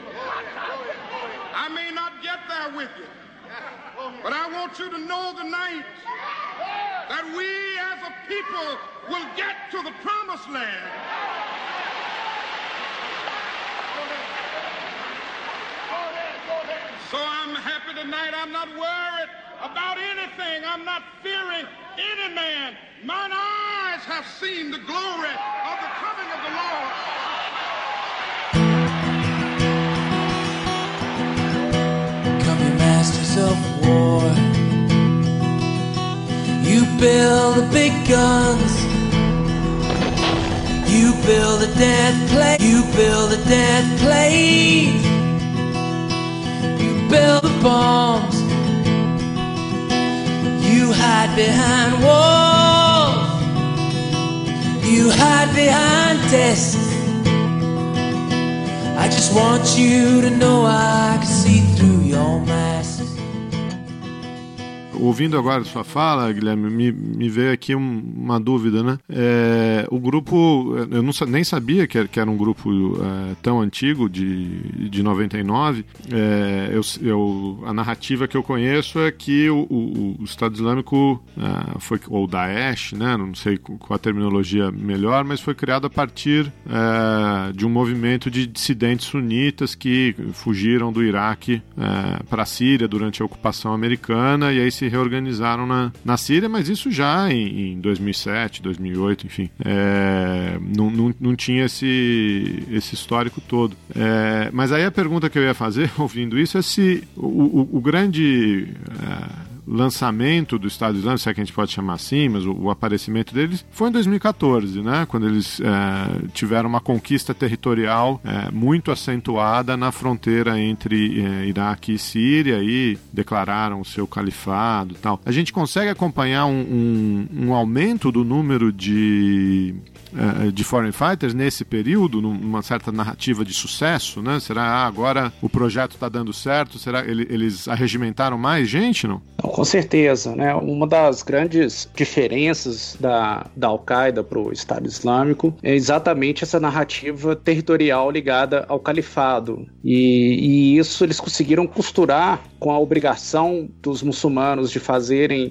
I may not get there with you, but I want you to know tonight that we as a people will get to the promised land. So I'm happy tonight. I'm not worried about anything. I'm not fearing any man. Mine eyes have seen the glory coming of the Lord. of war. You build the big guns. You build a death plane. You build a dead plane. You build the bombs. You hide behind walls. You hide behind desks. I just want you to know I can see through your mask. Ouvindo agora sua fala, Guilherme, me, me veio aqui um, uma dúvida, né? É, o grupo, eu não, nem sabia que era, que era um grupo é, tão antigo, de, de 99. É, eu, eu, a narrativa que eu conheço é que o, o, o Estado Islâmico é, foi, ou Daesh, né? Não sei qual a terminologia melhor, mas foi criado a partir é, de um movimento de dissidentes sunitas que fugiram do Iraque é, para a Síria durante a ocupação americana e aí se reorganizaram na, na Síria, mas isso já em, em 2007, 2008, enfim. É, não, não, não tinha esse, esse histórico todo. É, mas aí a pergunta que eu ia fazer, ouvindo isso, é se o, o, o grande. É, lançamento do Estado Islâmico, se é que a gente pode chamar assim, mas o, o aparecimento deles foi em 2014, né? Quando eles é, tiveram uma conquista territorial é, muito acentuada na fronteira entre é, Iraque e Síria e declararam o seu califado tal. A gente consegue acompanhar um, um, um aumento do número de de Foreign Fighters nesse período, numa certa narrativa de sucesso, né? Será ah, agora o projeto está dando certo? Será ele, eles arregimentaram mais gente, não? Com certeza, né? Uma das grandes diferenças da, da Al-Qaeda para o Estado Islâmico é exatamente essa narrativa territorial ligada ao califado. E, e isso eles conseguiram costurar com a obrigação dos muçulmanos de fazerem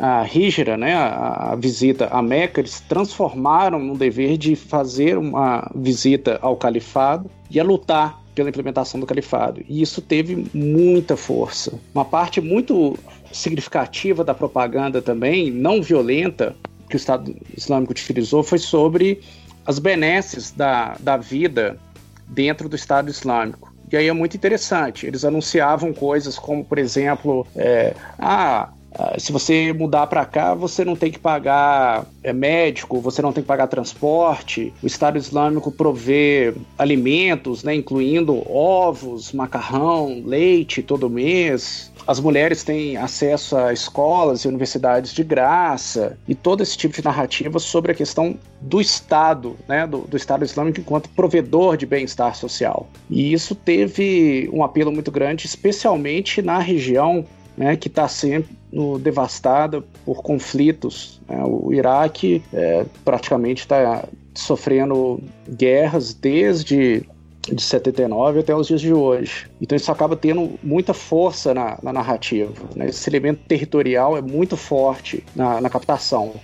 a Hijra, né, a, a, visita a Meca, eles transformaram no dever de fazer uma visita ao califado e a lutar pela implementação do califado. E isso teve muita força. Uma parte muito significativa da propaganda também, não violenta, que o Estado Islâmico utilizou foi sobre as benesses da, da vida dentro do Estado Islâmico. E aí é muito interessante. Eles anunciavam coisas como, por exemplo, é, ah, se você mudar para cá, você não tem que pagar é, médico, você não tem que pagar transporte. O Estado Islâmico provê alimentos, né, incluindo ovos, macarrão, leite todo mês. As mulheres têm acesso a escolas e universidades de graça e todo esse tipo de narrativa sobre a questão do Estado, né, do, do Estado Islâmico enquanto provedor de bem-estar social. E isso teve um apelo muito grande, especialmente na região né, que está sempre devastada por conflitos. Né? O Iraque é, praticamente está sofrendo guerras desde de 79 até os dias de hoje. Então isso acaba tendo muita força na, na narrativa. Né? Esse elemento territorial é muito forte na, na captação.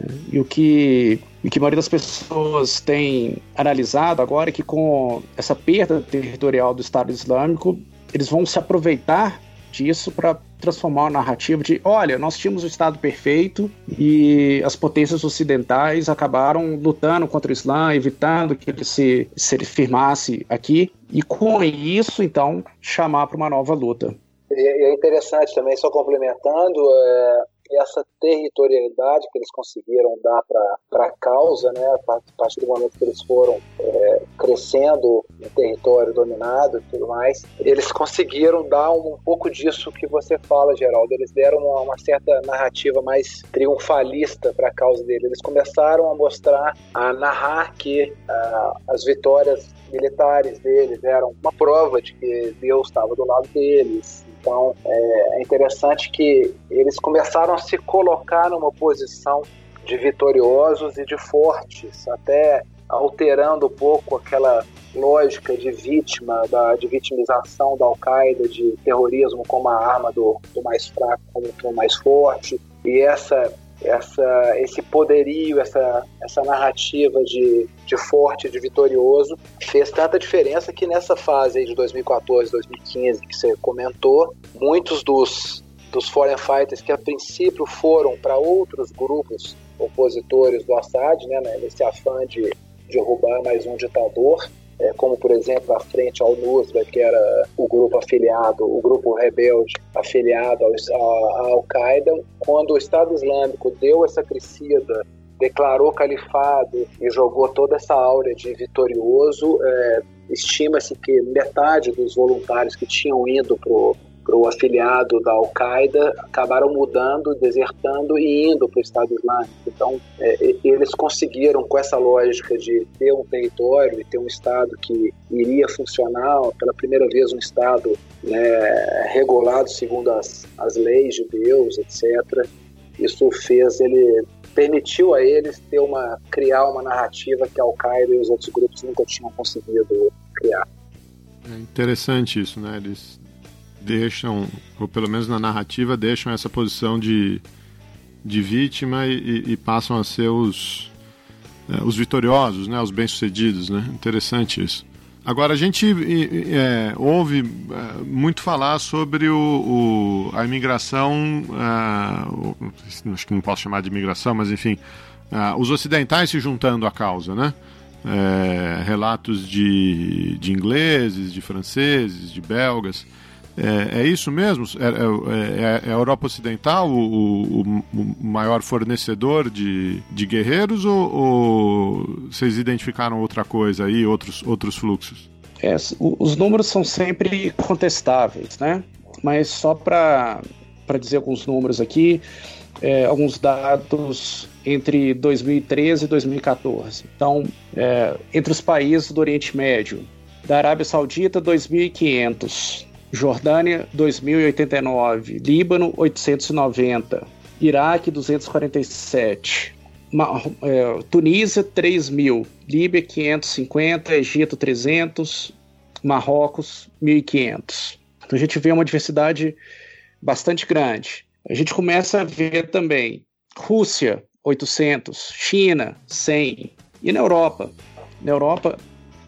Né? E o que, o que a maioria das pessoas tem analisado agora é que com essa perda territorial do Estado Islâmico, eles vão se aproveitar disso para transformar a narrativa de, olha, nós tínhamos o Estado perfeito e as potências ocidentais acabaram lutando contra o Islã, evitando que ele se, se ele firmasse aqui, e com isso, então, chamar para uma nova luta. É interessante também, só complementando, é, essa territorialidade que eles conseguiram dar para a causa, né, a partir do momento que eles foram é, crescendo no território dominado e tudo mais, eles conseguiram dar um, um pouco disso que você fala, Geraldo. Eles deram uma, uma certa narrativa mais triunfalista para a causa dele. Eles começaram a mostrar, a narrar que uh, as vitórias militares deles eram uma prova de que Deus estava do lado deles, então é, é interessante que eles começaram a se colocar numa posição de vitoriosos e de fortes, até alterando um pouco aquela lógica de vítima, da, de vitimização da Al-Qaeda, de terrorismo como a arma do, do mais fraco como do mais forte. E essa essa, esse poderio, essa, essa narrativa de, de forte, de vitorioso, fez tanta diferença que nessa fase aí de 2014, 2015 que você comentou, muitos dos, dos foreign fighters que a princípio foram para outros grupos opositores do Assad, né, nesse afã de derrubar mais um ditador, é, como por exemplo a frente ao Nusra, que era o grupo afiliado, o grupo rebelde afiliado à Al-Qaeda, quando o Estado Islâmico deu essa crescida, declarou califado e jogou toda essa áurea de vitorioso, é, estima-se que metade dos voluntários que tinham ido para para o afiliado da Al-Qaeda, acabaram mudando, desertando e indo para o Estado Islâmico. Então, é, eles conseguiram, com essa lógica de ter um território e ter um Estado que iria funcionar, pela primeira vez um Estado né, regulado segundo as, as leis de Deus, etc., isso fez ele permitiu a eles ter uma criar uma narrativa que a Al-Qaeda e os outros grupos nunca tinham conseguido criar. É interessante isso, né? Eles deixam, ou pelo menos na narrativa, deixam essa posição de, de vítima e, e passam a ser os, é, os vitoriosos, né, os bem-sucedidos. Né? Interessante isso. Agora, a gente é, ouve é, muito falar sobre o, o a imigração, é, acho que não posso chamar de imigração, mas enfim, é, os ocidentais se juntando à causa, né? É, relatos de, de ingleses, de franceses, de belgas. É, é isso mesmo? É, é, é, a Europa Ocidental o, o, o, maior fornecedor de, de guerreiros ou, ou, vocês identificaram outra coisa aí, outros, outros fluxos? É, os números são sempre contestáveis, né? Mas só para para dizer alguns números aqui, é, alguns dados entre 2013 e 2014. Então, é, entre os países do Oriente Médio, da Arábia Saudita, 2.500, Jordânia, 2.089, Líbano, 890, Iraque, 247, é, Tunísia, 3 mil, Líbia, 550, Egito, 300, Marrocos, 1.500. Então a gente vê uma diversidade bastante grande. A gente começa a ver também Rússia, 800, China, 100. E na Europa? Na Europa,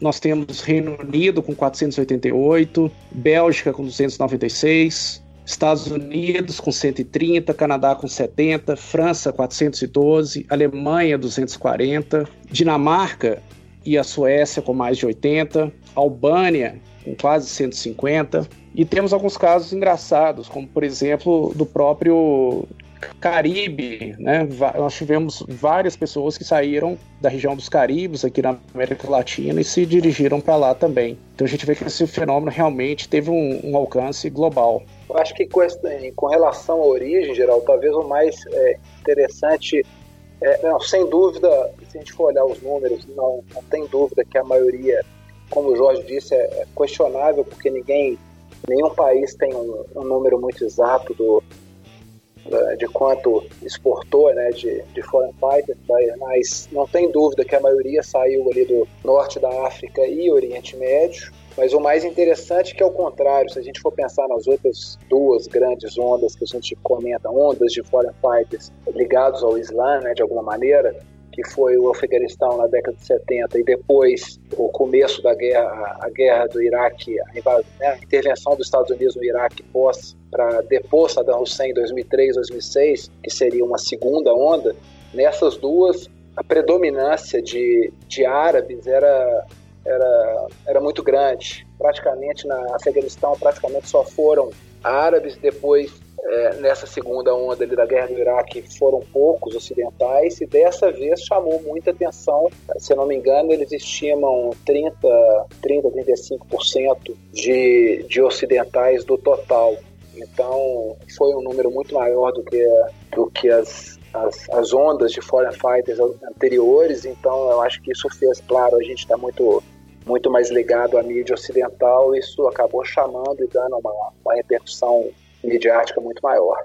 nós temos Reino Unido com 488, Bélgica com 296, Estados Unidos com 130, Canadá com 70, França 412, Alemanha 240, Dinamarca e a Suécia com mais de 80, Albânia com quase 150. E temos alguns casos engraçados, como por exemplo do próprio Caribe, né? Nós tivemos várias pessoas que saíram da região dos Caribes aqui na América Latina e se dirigiram para lá também. Então a gente vê que esse fenômeno realmente teve um, um alcance global. Eu acho que com, com, relação à origem, geral, talvez o mais é, interessante, é, não, sem dúvida, se a gente for olhar os números, não, não tem dúvida que a maioria, como o Jorge disse, é, é questionável, porque ninguém, nenhum país tem um, um número muito exato do, de quanto exportou né, de, de foreign fighters, mas não tem dúvida que a maioria saiu ali do norte da África e Oriente Médio. Mas o mais interessante é que, ao contrário, se a gente for pensar nas outras duas grandes ondas que a gente comenta, ondas de foreign fighters ligados ao Islã, né, de alguma maneira, que foi o Afeganistão na década de 70 e depois o começo da guerra, a guerra do Iraque, a, né, a intervenção dos Estados Unidos no Iraque pós para depor Saddam Hussein em 2003, 2006, que seria uma segunda onda. Nessas duas, a predominância de, de árabes era, era, era muito grande. Praticamente na Afeganistão, praticamente só foram árabes, depois é, nessa segunda onda ali da guerra do Iraque foram poucos ocidentais e dessa vez chamou muita atenção. Se não me engano, eles estimam 30, 30 35% de, de ocidentais do total. Então foi um número muito maior do que, do que as, as, as ondas de foreign fighters anteriores. Então eu acho que isso fez, claro, a gente está muito muito mais ligado à mídia ocidental, isso acabou chamando e dando uma, uma repercussão midiática muito maior.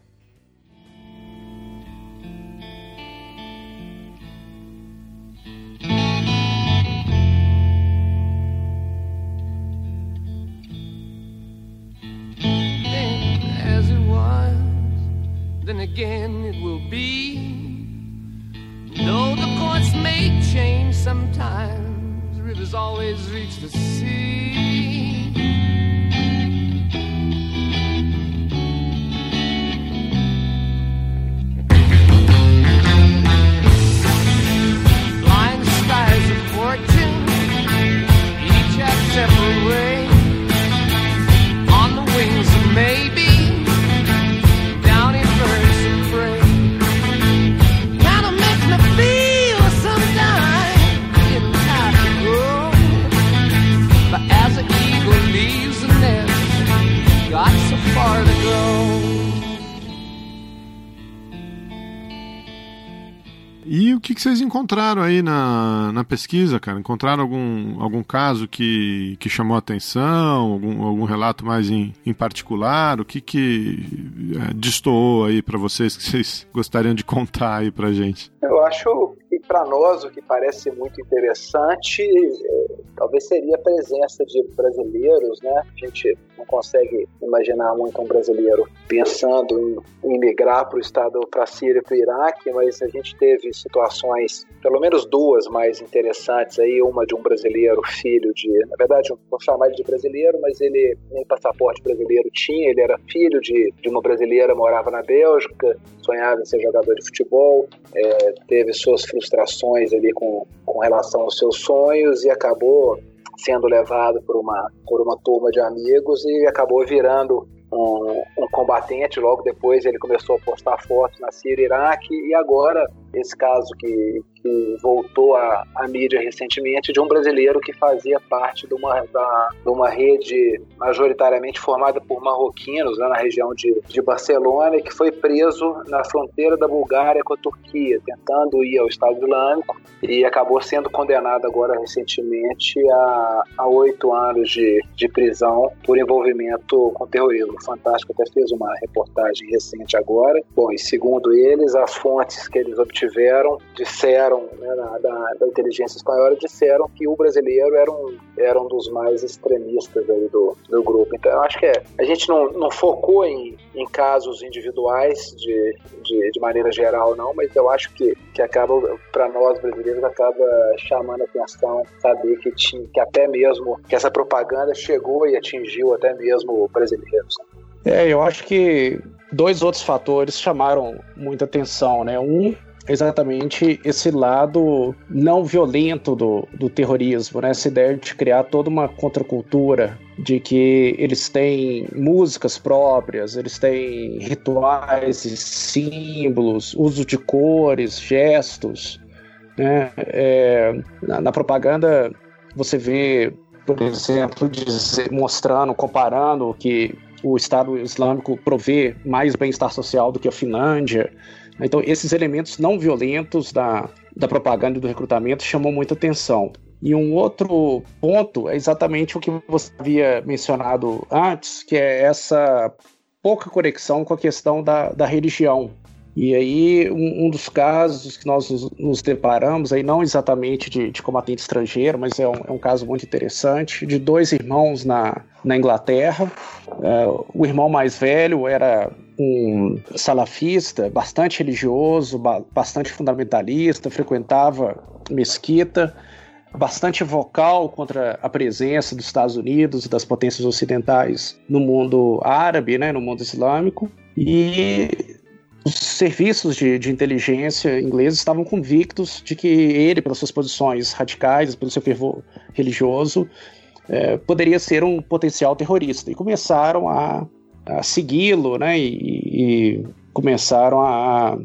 Then again it will be. Though the course may change sometimes, rivers always reach the sea. Encontraram aí na, na pesquisa, cara? Encontraram algum, algum caso que, que chamou atenção? Algum, algum relato mais em, em particular? O que, que é, destoou aí para vocês que vocês gostariam de contar aí pra gente? Eu acho que para nós o que parece muito interessante é, talvez seria a presença de brasileiros, né? A gente não consegue imaginar muito um brasileiro pensando em, migrar para o estado, para a Síria, para o Iraque, mas a gente teve situações, pelo menos duas mais interessantes aí, uma de um brasileiro, filho de, na verdade, vou chamar ele de brasileiro, mas ele nem passaporte brasileiro tinha, ele era filho de, de uma brasileira, morava na Bélgica, sonhava em ser jogador de futebol, é, teve suas frustrações ali com, com relação aos seus sonhos e acabou sendo levado por uma, por uma turma de amigos e acabou virando um, um, combatente. Logo depois ele começou a postar fotos na Síria e Iraque e agora esse caso que, que voltou à, mídia recentemente de um brasileiro que fazia parte de uma, da, de uma rede majoritariamente formada por marroquinos né, na região de, de Barcelona e que foi preso na fronteira da Bulgária com a Turquia, tentando ir ao Estado Islâmico e acabou sendo condenado agora recentemente a oito anos de, de prisão por envolvimento com terrorismo. Fantástico até fez uma reportagem recente agora. Bom, e segundo eles, as fontes que eles obtiveram disseram, né, da, da, inteligência espanhola, disseram que o brasileiro era um, era um dos mais extremistas aí do, do grupo. Então, eu acho que é, a gente não, não focou em, em casos individuais de, de, de maneira geral, não, mas eu acho que, que acaba, para nós brasileiros, acaba chamando a atenção saber que, tinha, que até mesmo que essa propaganda chegou e atingiu até mesmo brasileiros. É, eu acho que dois outros fatores chamaram muita atenção, né? Um exatamente esse lado não violento do, do terrorismo, né? Essa ideia de criar toda uma contracultura, de que eles têm músicas próprias, eles têm rituais e símbolos, uso de cores, gestos. Né? É, na, na propaganda você vê, por exemplo, dizer, mostrando, comparando que o Estado Islâmico provê mais bem-estar social do que a Finlândia. Então, esses elementos não violentos da, da propaganda e do recrutamento chamam muita atenção. E um outro ponto é exatamente o que você havia mencionado antes, que é essa pouca conexão com a questão da, da religião. E aí, um, um, dos casos que nós nos, nos deparamos, aí não exatamente de, de combatente estrangeiro, mas é um, é um, caso muito interessante, de dois irmãos na, na Inglaterra. É, o irmão mais velho era um salafista, bastante religioso, ba bastante fundamentalista, frequentava mesquita, bastante vocal contra a presença dos Estados Unidos e das potências ocidentais no mundo árabe, né, no mundo islâmico. E os serviços de, de, inteligência ingleses estavam convictos de que ele, pelas suas posições radicais, pelo seu fervor religioso, é, poderia ser um potencial terrorista. E começaram a, a segui-lo, né? E, e começaram a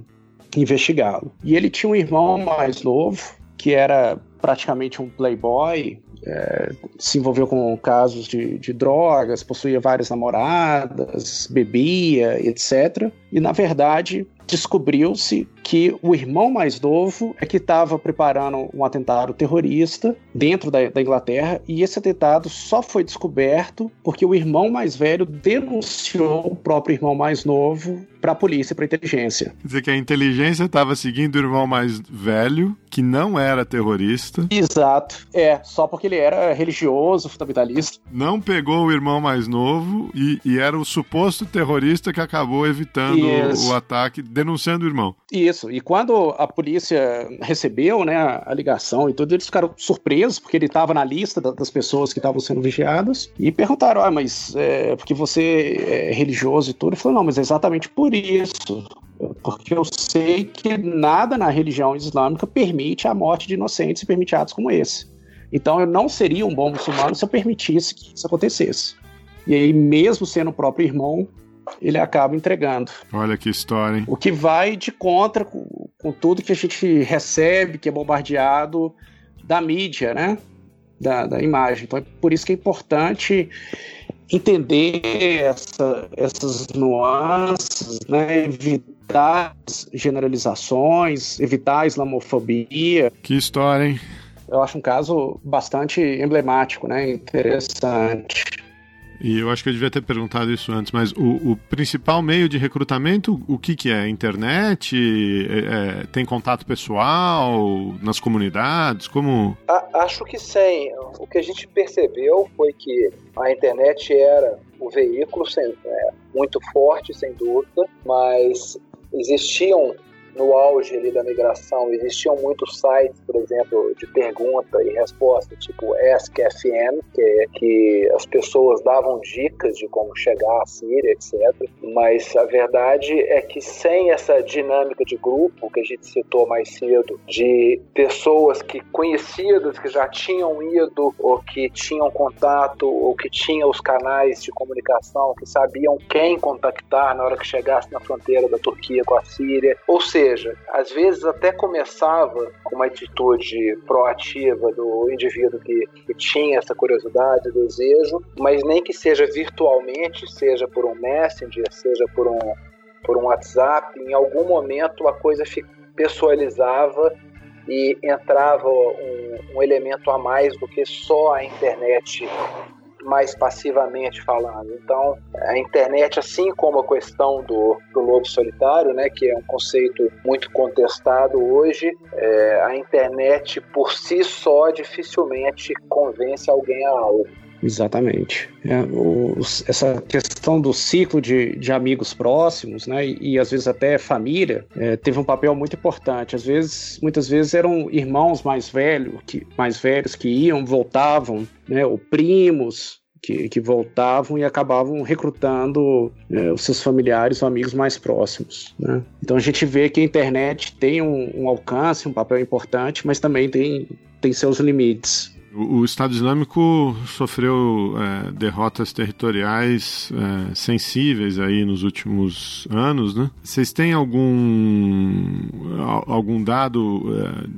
investigá-lo. E ele tinha um irmão mais novo, que era praticamente um playboy, é, se envolveu com casos de, de, drogas, possuía várias namoradas, bebia, etc. E na verdade descobriu-se que o irmão mais novo é que estava preparando um atentado terrorista dentro da, da, Inglaterra e esse atentado só foi descoberto porque o irmão mais velho denunciou o próprio irmão mais novo para a polícia, para a inteligência. Quer dizer que a inteligência estava seguindo o irmão mais velho, que não era terrorista. Exato. É, só porque ele era religioso, fundamentalista. Não pegou o irmão mais novo e, e era o suposto terrorista que acabou evitando o, o ataque, denunciando o irmão. Isso. E quando a polícia recebeu né, a ligação e tudo, eles ficaram surpresos, porque ele estava na lista das pessoas que estavam sendo vigiadas, e perguntaram: ah, mas é porque você é religioso e tudo? Ele falou: não, mas é exatamente por isso. Porque eu sei que nada na religião islâmica permite a morte de inocentes e permite atos como esse. Então eu não seria um bom muçulmano se eu permitisse que isso acontecesse. E aí, mesmo sendo o próprio irmão, ele acaba entregando. Olha que história, hein? O que vai de contra com, com tudo que a gente recebe, que é bombardeado da mídia, né? Da, da imagem. Então é por isso que é importante entender essa, essas nuances, né? evitar generalizações, evitar a islamofobia. Que história, hein? Eu acho um caso bastante emblemático, né? Interessante. E eu acho que eu devia ter perguntado isso antes, mas o, o principal meio de recrutamento, o que, que é? Internet? É, é, tem contato pessoal nas comunidades? Como? A, acho que sim. O que a gente percebeu foi que a internet era o veículo sem, é, muito forte, sem dúvida, mas existiam no auge ali da migração, existiam muitos sites, por exemplo, de pergunta e resposta, tipo AskFM, que é que as pessoas davam dicas de como chegar à Síria, etc. Mas a verdade é que sem essa dinâmica de grupo que a gente citou mais cedo, de pessoas que conhecidas que já tinham ido ou que tinham contato ou que tinham os canais de comunicação, que sabiam quem contactar na hora que chegasse na fronteira da Turquia com a Síria. Ou seja, às vezes até começava com uma atitude proativa do indivíduo que, que tinha essa curiosidade, desejo, mas nem que seja virtualmente, seja por um Messenger, seja por um, por um WhatsApp, em algum momento a coisa pessoalizava e entrava um, um elemento a mais do que só a internet mais passivamente falando. Então, a internet, assim como a questão do, do lobo solitário, né, que é um conceito muito contestado hoje, é, a internet por si só dificilmente convence alguém a algo. Exatamente. É, o, essa questão do ciclo de, de amigos próximos, né, e, e às vezes até família, é, teve um papel muito importante. Às vezes, muitas vezes eram irmãos mais velhos, que, mais velhos que iam, voltavam, né, ou primos, que, que, voltavam e acabavam recrutando é, os seus familiares ou amigos mais próximos. Né? Então a gente vê que a internet tem um, um alcance, um papel importante, mas também tem, tem seus limites. O, Estado Islâmico sofreu é, derrotas territoriais é, sensíveis aí nos últimos anos, né? Vocês têm algum algum dado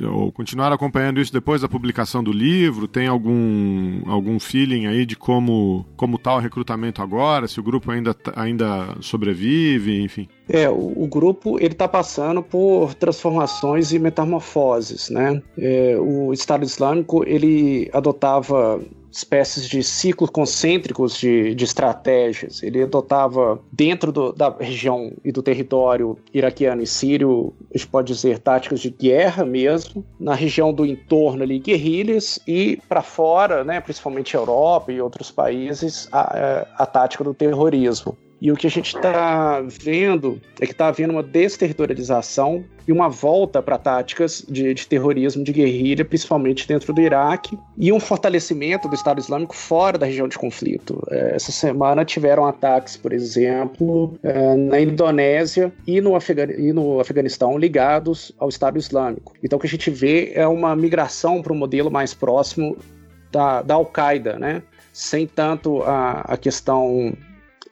é, ou continuaram acompanhando isso depois da publicação do livro? Tem algum algum feeling aí de como como está o recrutamento agora? Se o grupo ainda ainda sobrevive, enfim? É, o, o grupo ele está passando por transformações e metamorfoses, né? É, o Estado Islâmico ele adotava espécies de ciclos concêntricos de, de estratégias. Ele adotava, dentro do, da região e do território iraquiano e sírio, a gente pode dizer táticas de guerra mesmo, na região do entorno ali, guerrilhas, e para fora, né, principalmente Europa e outros países, a, a, a tática do terrorismo. E o que a gente está vendo é que está havendo uma desterritorialização e uma volta para táticas de, de, terrorismo, de guerrilha, principalmente dentro do Iraque, e um fortalecimento do Estado Islâmico fora da região de conflito. É, essa semana tiveram ataques, por exemplo, é, na Indonésia e no, e no Afeganistão ligados ao Estado Islâmico. Então o que a gente vê é uma migração para um modelo mais próximo da, da Al-Qaeda, né? sem tanto a, a questão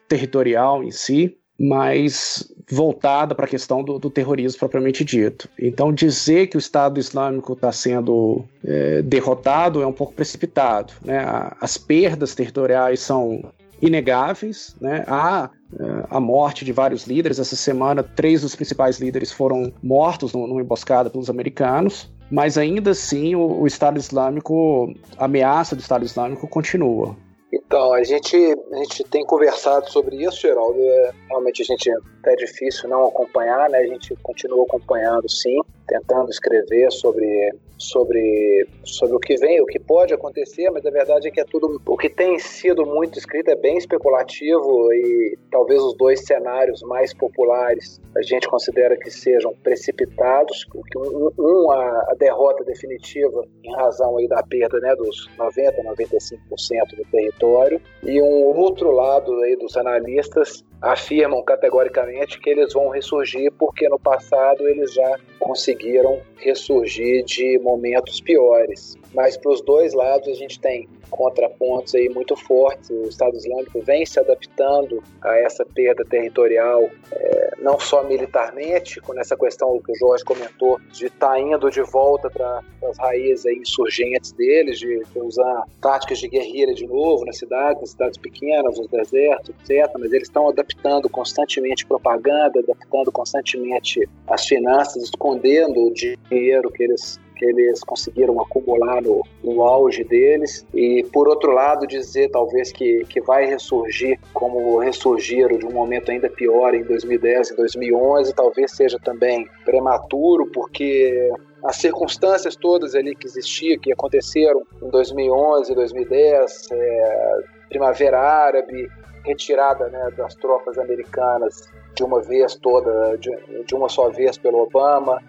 territorial em si, mas voltada para a questão do, do, terrorismo propriamente dito. Então, dizer que o Estado Islâmico está sendo é, derrotado é um pouco precipitado. Né? As perdas territoriais são inegáveis. Né? Há é, a morte de vários líderes. Essa semana, três dos principais líderes foram mortos numa emboscada pelos americanos. Mas ainda assim, o, o Estado Islâmico, a ameaça do Estado Islâmico continua. Então, a gente, a gente tem conversado sobre isso, Geraldo. É, realmente a gente é difícil não acompanhar, né? A gente continua acompanhando, sim, tentando escrever sobre sobre, sobre o que vem, o que pode acontecer, mas a verdade é que é tudo o que tem sido muito escrito é bem especulativo e talvez os dois cenários mais populares a gente considera que sejam precipitados, um, um a, a, derrota definitiva em razão aí da perda né, dos 90, 95% do território e um outro lado aí dos analistas afirmam categoricamente que eles vão ressurgir porque no passado eles já conseguiram ressurgir de momentos piores. Mas para os dois lados a gente tem contrapontos aí muito fortes. O Estado Islâmico vem se adaptando a essa perda territorial, é, não só militarmente, com essa questão que o Jorge comentou, de estar tá indo de volta para as raízes aí insurgentes deles, de, de, usar táticas de guerrilha de novo nas cidades, nas cidades pequenas, nos desertos, etc. Mas eles estão adaptando constantemente propaganda, adaptando constantemente as finanças, escondendo o dinheiro que eles que eles conseguiram acumular no, no auge deles. E por outro lado dizer talvez que, que vai ressurgir como ressurgiram de um momento ainda pior em 2010 e 2011 talvez seja também prematuro porque as circunstâncias todas ali que existiam, que aconteceram em 2011, 2010, é, Primavera Árabe, retirada né, das tropas americanas de uma vez toda, de, de uma só vez pelo Obama,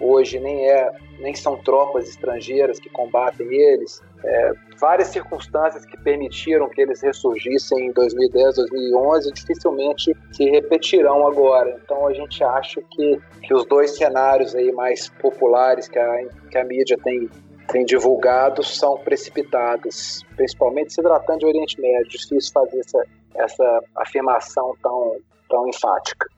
hoje nem é nem são tropas estrangeiras que combatem eles. É, várias circunstâncias que permitiram que eles ressurgissem em 2010, 2011 dificilmente se repetirão agora. Então a gente acha que, que os dois cenários aí mais populares que a, que a mídia tem tem divulgado são precipitados, principalmente se tratando de Oriente Médio. Difícil fazer essa, essa afirmação tão, tão enfática.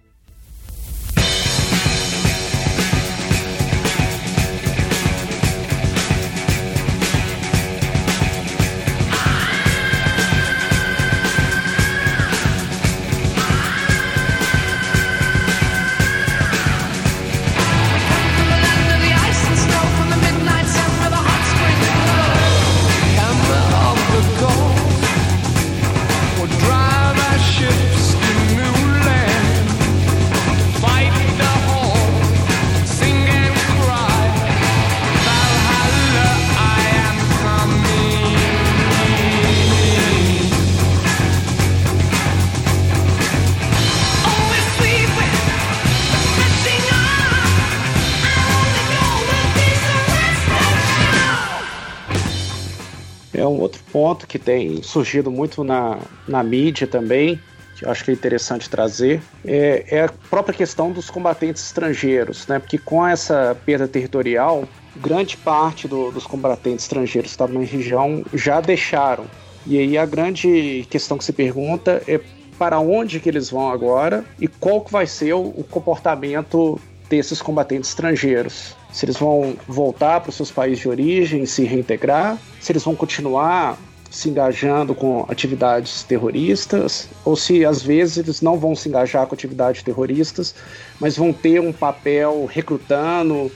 Ponto que tem surgido muito na, na mídia também, que eu acho que é interessante trazer, é, é a própria questão dos combatentes estrangeiros, né? Porque com essa perda territorial, grande parte do, dos combatentes estrangeiros que estavam na região já deixaram. E aí a grande questão que se pergunta é para onde que eles vão agora e qual que vai ser o, o comportamento desses combatentes estrangeiros. Se eles vão voltar para os seus países de origem, se reintegrar, se eles vão continuar se engajando com atividades terroristas, ou se às vezes eles não vão se engajar com atividades terroristas, mas vão ter um papel recrutando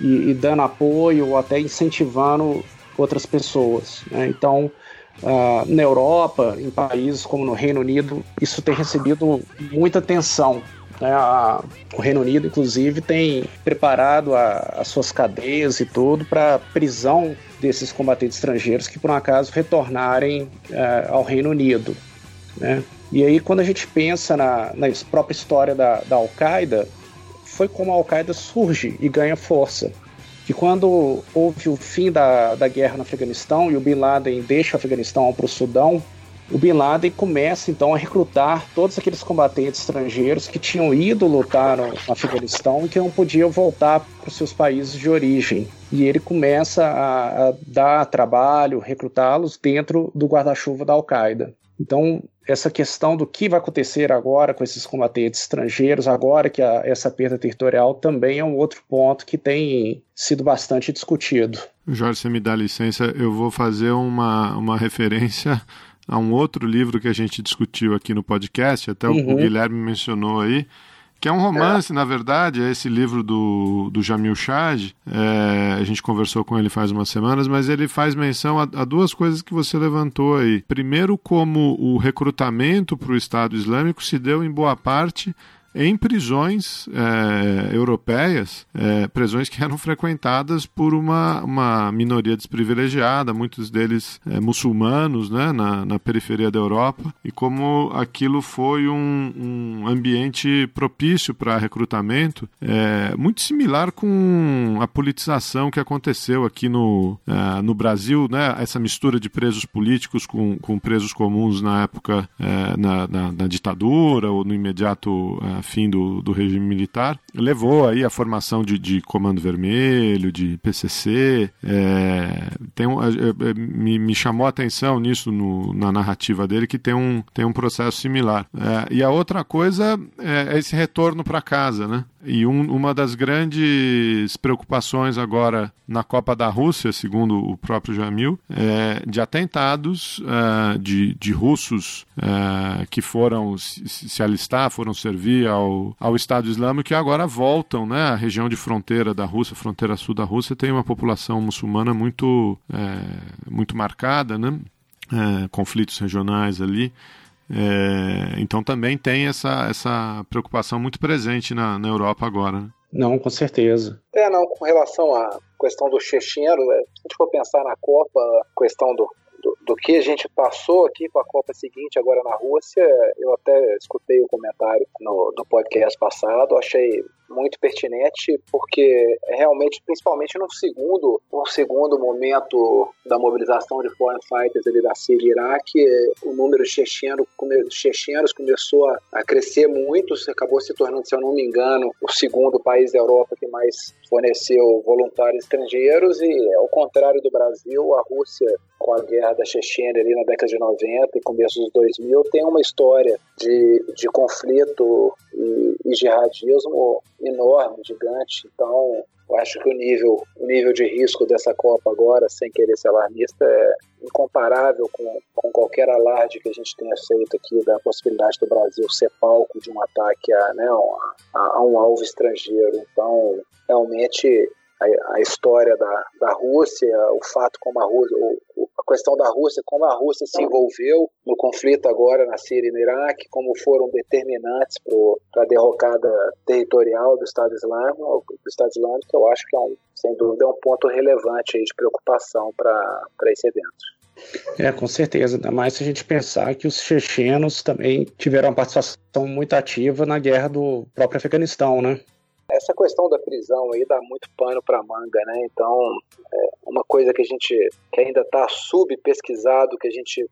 e, e dando apoio ou até incentivando outras pessoas. Né? Então, uh, na Europa, em países como no Reino Unido, isso tem recebido muita atenção. Né? A, o Reino Unido, inclusive, tem preparado a, as suas cadeias e tudo para prisão desses combatentes estrangeiros que, por um acaso, retornarem uh, ao Reino Unido. Né? E aí, quando a gente pensa na, na própria história da, da Al-Qaeda, foi como a Al-Qaeda surge e ganha força. Que quando houve o fim da, da guerra no Afeganistão e o Bin Laden deixa o Afeganistão para o Sudão, o Bin Laden começa então a recrutar todos aqueles combatentes estrangeiros que tinham ido lutar no Afeganistão e que não podiam voltar para os seus países de origem. E ele começa a, a dar trabalho, recrutá-los dentro do guarda-chuva da Al-Qaeda. Então, essa questão do que vai acontecer agora com esses combatentes estrangeiros, agora que a, essa perda territorial também é um outro ponto que tem sido bastante discutido. Jorge, você me dá licença, eu vou fazer uma, uma referência a um outro livro que a gente discutiu aqui no podcast, até uhum. o Guilherme mencionou aí, que é um romance, é. na verdade, é esse livro do, do Jamil Chad. É, a gente conversou com ele faz umas semanas, mas ele faz menção a, a duas coisas que você levantou aí. Primeiro, como o recrutamento para o Estado Islâmico se deu em boa parte em prisões é, europeias, é, prisões que eram frequentadas por uma, uma minoria desprivilegiada, muitos deles é, muçulmanos, né, na, na, periferia da Europa, e como aquilo foi um, um ambiente propício para recrutamento, é, muito similar com a politização que aconteceu aqui no, é, no Brasil, né, essa mistura de presos políticos com, com presos comuns na época, é, na, na, na, ditadura ou no imediato fim do, do regime militar, levou aí a formação de, de Comando Vermelho, de PCC. É, tem um, é, é, me, me, chamou a atenção nisso no, na narrativa dele que tem um, tem um processo similar. É, e a outra coisa é, é esse retorno para casa, né? E um, uma das grandes preocupações agora na Copa da Rússia, segundo o próprio Jamil, é de atentados uh, de, de russos uh, que foram se, se, alistar, foram servir ao, ao Estado Islâmico e agora voltam, né? Região de fronteira da Rússia, fronteira sul da Rússia, tem uma população muçulmana muito, é, muito marcada, né? Conflitos regionais ali. É, então também tem essa, essa preocupação muito presente na, na Europa agora. Né? Não, com certeza. É, não, com relação à questão do checheiro, né, se a gente for pensar na Copa, a questão do, do, do que a gente passou aqui com a Copa seguinte, agora na Rússia, eu até escutei o comentário no, do podcast passado, achei muito pertinente porque realmente, principalmente no segundo, no segundo momento da mobilização de foreign fighters ali da Síria e Iraque, o número de chechenos, chechenos começou a, a crescer muito, acabou se tornando, se eu não me engano, o segundo país da Europa que mais forneceu voluntários estrangeiros e, ao contrário do Brasil, a Rússia, com a guerra da Chechênia ali na década de 90 e começo dos 2000, tem uma história de, de conflito e, e jihadismo enorme, gigante. Então, eu acho que o nível, o nível de risco dessa Copa agora, sem querer ser alarmista, é incomparável com, com qualquer alarde que a gente tenha feito aqui da possibilidade do Brasil ser palco de um ataque a, né, a, a um alvo estrangeiro. Então, realmente a, a, história da, da Rússia, o fato como a Rússia, o, a questão da Rússia, como a Rússia se envolveu no conflito agora na Síria e no Iraque, como foram determinantes para a derrocada territorial do Estado Islâmico, do Estado Islâmico, eu acho que é um, sem dúvida é um ponto relevante de preocupação para esse evento. É, com certeza, ainda mais se a gente pensar que os chechenos também tiveram uma participação muito ativa na guerra do próprio Afeganistão, né? Essa questão da prisão aí dá muito pano para manga, né? Então, é uma coisa que a gente que ainda está subpesquisado, que a gente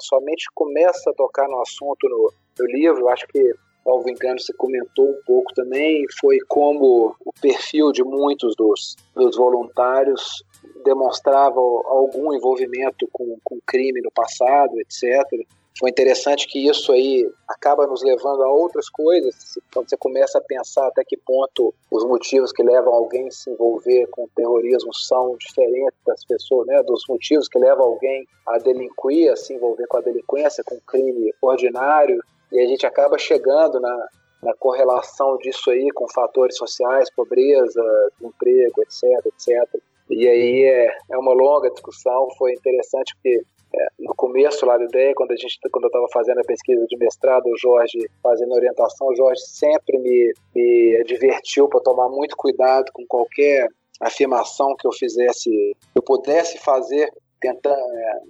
somente começa a tocar no assunto no, no livro, acho que salvo engano, você comentou um pouco também, foi como o perfil de muitos dos, dos voluntários demonstrava algum envolvimento com, com crime no passado, etc foi interessante que isso aí acaba nos levando a outras coisas, quando você começa a pensar até que ponto os motivos que levam alguém a se envolver com o terrorismo são diferentes das pessoas, né, dos motivos que levam alguém a delinquir, a se envolver com a delinquência, com crime ordinário, e a gente acaba chegando na, na correlação disso aí com fatores sociais, pobreza, emprego, etc, etc. E aí é, é uma longa discussão, foi interessante porque é, no começo lá da ideia, quando a gente, quando eu estava fazendo a pesquisa de mestrado, o Jorge fazendo orientação, o Jorge sempre me, me advertiu para tomar muito cuidado com qualquer afirmação que eu fizesse, eu pudesse fazer, tentando é,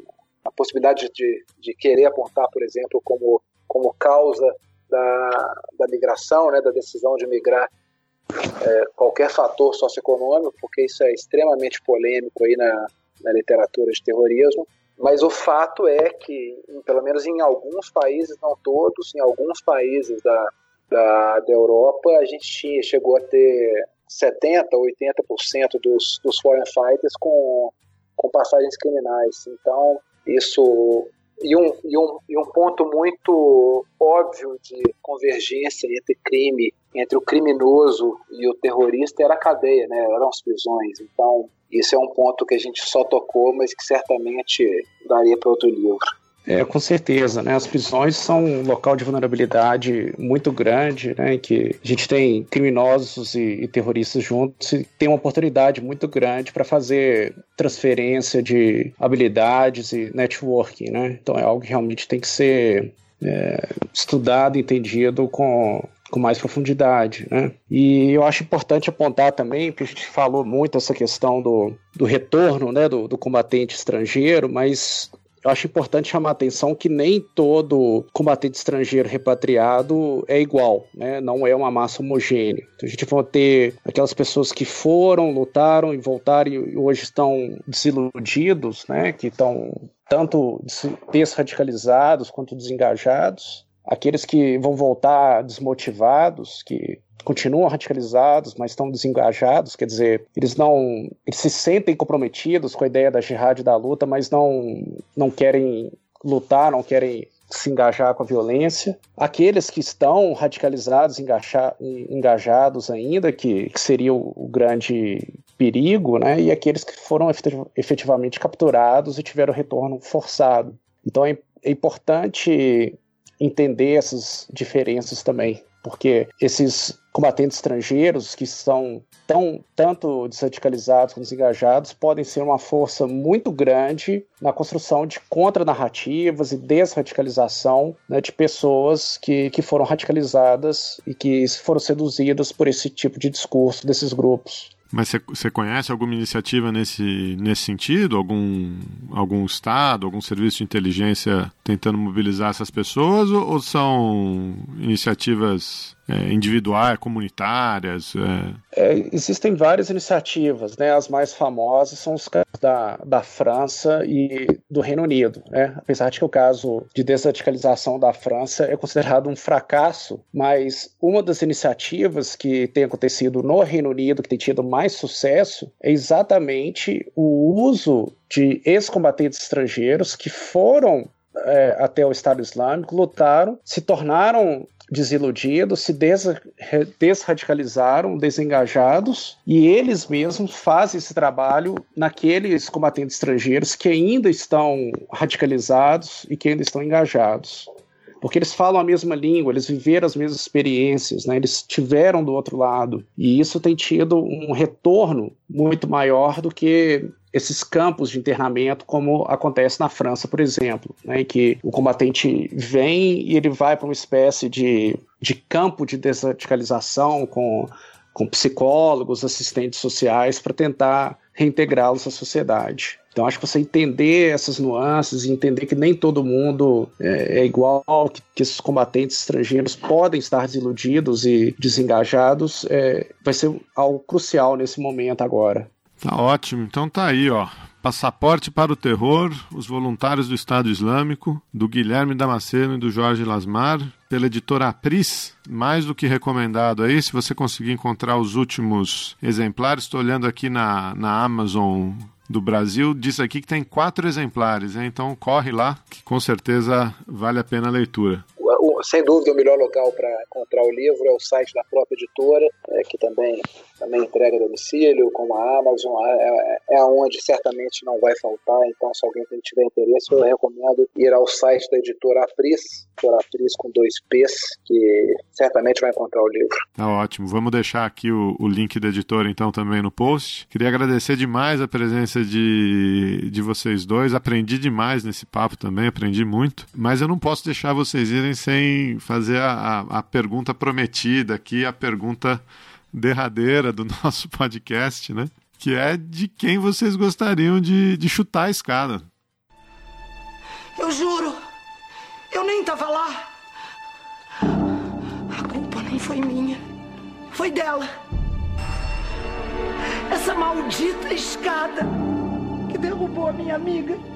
a possibilidade de, de querer apontar, por exemplo, como, como causa da, da migração, né, da decisão de migrar, é, qualquer fator socioeconômico, porque isso é extremamente polêmico aí na, na literatura de terrorismo. Mas o fato é que, pelo menos em alguns países, não todos, em alguns países da, da, da Europa, a gente tinha, chegou a ter 70%, 80% dos, dos foreign fighters com, com passagens criminais. Então, isso. E um, e, um, e um ponto muito óbvio de convergência entre crime, entre o criminoso e o terrorista era a cadeia, né? eram as prisões. Então, isso é um ponto que a gente só tocou, mas que certamente daria para outro livro. É, com certeza, né? As prisões são um local de vulnerabilidade muito grande, né? Em que a gente tem criminosos e, e terroristas juntos e tem uma oportunidade muito grande para fazer transferência de habilidades e networking, né? Então é algo que realmente tem que ser é, estudado, entendido com, com mais profundidade, né? E eu acho importante apontar também, que a gente falou muito essa questão do, do retorno, né, do, do combatente estrangeiro, mas eu acho importante chamar a atenção que nem todo combatente estrangeiro repatriado é igual, né? não é uma massa homogênea. Então a gente vai ter aquelas pessoas que foram, lutaram e voltaram e hoje estão desiludidos, né? que estão tanto desradicalizados quanto desengajados, aqueles que vão voltar desmotivados, que continuam radicalizados, mas estão desengajados, quer dizer, eles não, eles se sentem comprometidos com a ideia da jihad da luta, mas não não querem lutar, não querem se engajar com a violência. Aqueles que estão radicalizados, engajados ainda, que, que seria o, o, grande perigo, né? E aqueles que foram efetivamente capturados e tiveram retorno forçado. Então é, é importante entender essas diferenças também, porque esses combatentes estrangeiros que são tão tanto desradicalizados como desengajados podem ser uma força muito grande na construção de contranarrativas e desradicalização né, de pessoas que, que foram radicalizadas e que foram seduzidas por esse tipo de discurso desses grupos. Mas você conhece alguma iniciativa nesse, nesse sentido? Algum, algum Estado, algum serviço de inteligência tentando mobilizar essas pessoas? Ou, ou são iniciativas é, individuais, comunitárias? É... É, existem várias iniciativas, né? As mais famosas são os casos da, da França e do Reino Unido, né? Apesar de que o caso de desradicalização da França é considerado um fracasso, mas uma das iniciativas que tem acontecido no Reino Unido, que tem tido mais sucesso, é exatamente o uso de ex-combatentes estrangeiros que foram é, até o Estado Islâmico, lutaram, se tornaram desiludidos, se desradicalizaram, desengajados, e eles mesmos fazem esse trabalho naqueles combatentes estrangeiros que ainda estão radicalizados e que ainda estão engajados. Porque eles falam a mesma língua, eles viveram as mesmas experiências, né? eles tiveram do outro lado. E isso tem tido um retorno muito maior do que esses campos de internamento, como acontece na França, por exemplo, né, em que o combatente vem e ele vai para uma espécie de, de campo de desradicalização com, com psicólogos, assistentes sociais, para tentar reintegrá-los à sociedade. Então, acho que você entender essas nuances e entender que nem todo mundo é, é igual, que, que, esses combatentes estrangeiros podem estar desiludidos e desengajados, é, vai ser algo crucial nesse momento agora. Tá ótimo. Então tá aí, ó. Passaporte para o Terror, Os Voluntários do Estado Islâmico, do Guilherme Damasceno e do Jorge Lasmar, pela editora Apris, mais do que recomendado aí, se você conseguir encontrar os últimos exemplares, estou olhando aqui na, na Amazon do Brasil, diz aqui que tem quatro exemplares, hein? então corre lá, que com certeza vale a pena a leitura sem dúvida, o melhor local para encontrar o livro é o site da própria editora, é, que também, também entrega domicílio, como a Amazon, é, é, é onde certamente não vai faltar. Então, se alguém tiver interesse, eu recomendo ir ao site da editora Apris, editora Apris com dois P's, que certamente vai encontrar o livro. Tá ótimo. Vamos deixar aqui o, o link da editora, então, também no post. Queria agradecer demais a presença de, de vocês dois. Aprendi demais nesse papo também, aprendi muito. Mas eu não posso deixar vocês irem sem fazer a, a, a pergunta prometida aqui, a pergunta derradeira do nosso podcast, né? Que é de quem vocês gostariam de, de chutar a escada. Eu juro, eu nem tava lá. A culpa nem foi minha, foi dela. Essa maldita escada que derrubou a minha amiga.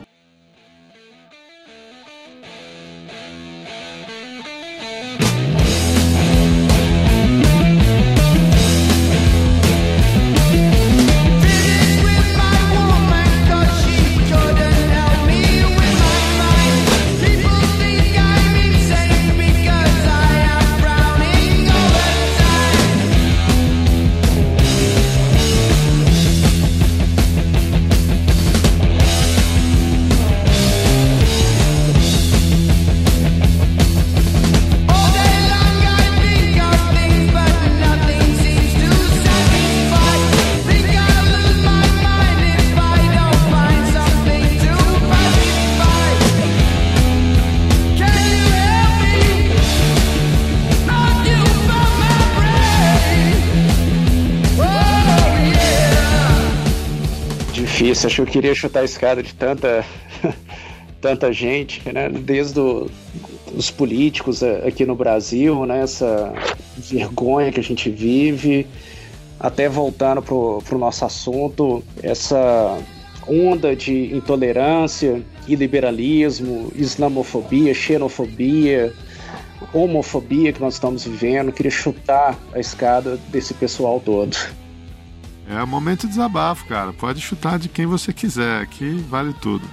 Difícil. Acho que eu queria chutar a escada de tanta, tanta gente, né? Desde o, os políticos aqui no Brasil, né? Essa vergonha que a gente vive, até voltando pro, pro nosso assunto, essa onda de intolerância, iliberalismo, islamofobia, xenofobia, homofobia que nós estamos vivendo. Queria chutar a escada desse pessoal todo. É momento de desabafo, cara. Pode chutar de quem você quiser, aqui vale tudo.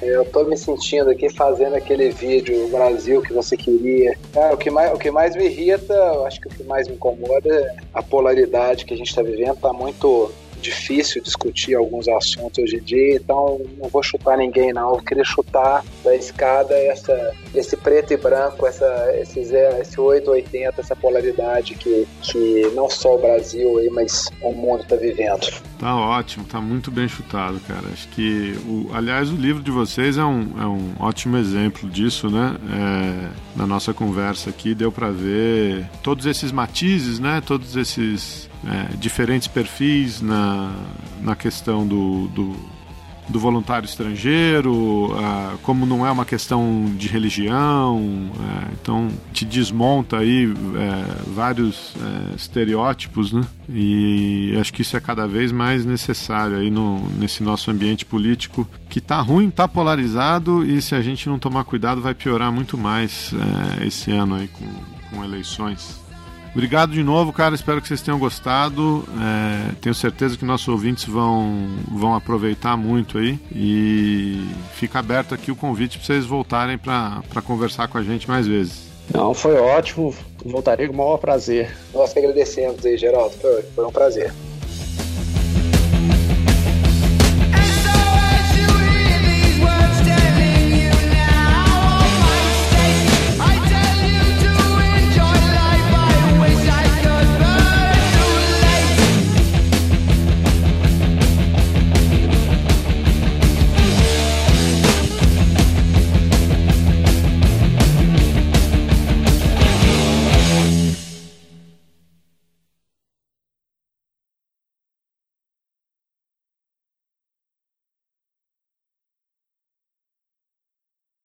Eu tô me sentindo aqui fazendo aquele vídeo Brasil que você queria. Cara, o que mais, o que mais me irrita, eu acho que o que mais me incomoda é a polaridade que a gente está vivendo. Tá muito difícil discutir alguns assuntos hoje em dia, então não vou chutar ninguém não, eu queria chutar da escada essa, esse preto e branco, essa, esse, esse 880, essa polaridade que, que não só o Brasil, mas o mundo está vivendo. Tá ótimo, tá muito bem chutado, cara. Acho que, o, aliás, o livro de vocês é um, é um ótimo exemplo disso, né? É, na nossa conversa aqui deu para ver todos esses matizes, né? Todos esses é, diferentes perfis na, na questão do, do do voluntário estrangeiro, uh, como não é uma questão de religião, uh, então te desmonta aí uh, vários é, estereótipos, né? E acho que isso é cada vez mais necessário aí no, nesse nosso ambiente político que tá ruim, tá polarizado e se a gente não tomar cuidado vai piorar muito mais é, esse ano aí com, com eleições. Obrigado de novo, cara. Espero que vocês tenham gostado. É, tenho certeza que nossos ouvintes vão, vão aproveitar muito aí. E fica aberto aqui o convite para vocês voltarem para conversar com a gente mais vezes. Não, foi ótimo. Voltarei com o maior prazer. Nós que agradecemos aí, Geraldo. Foi, foi um prazer.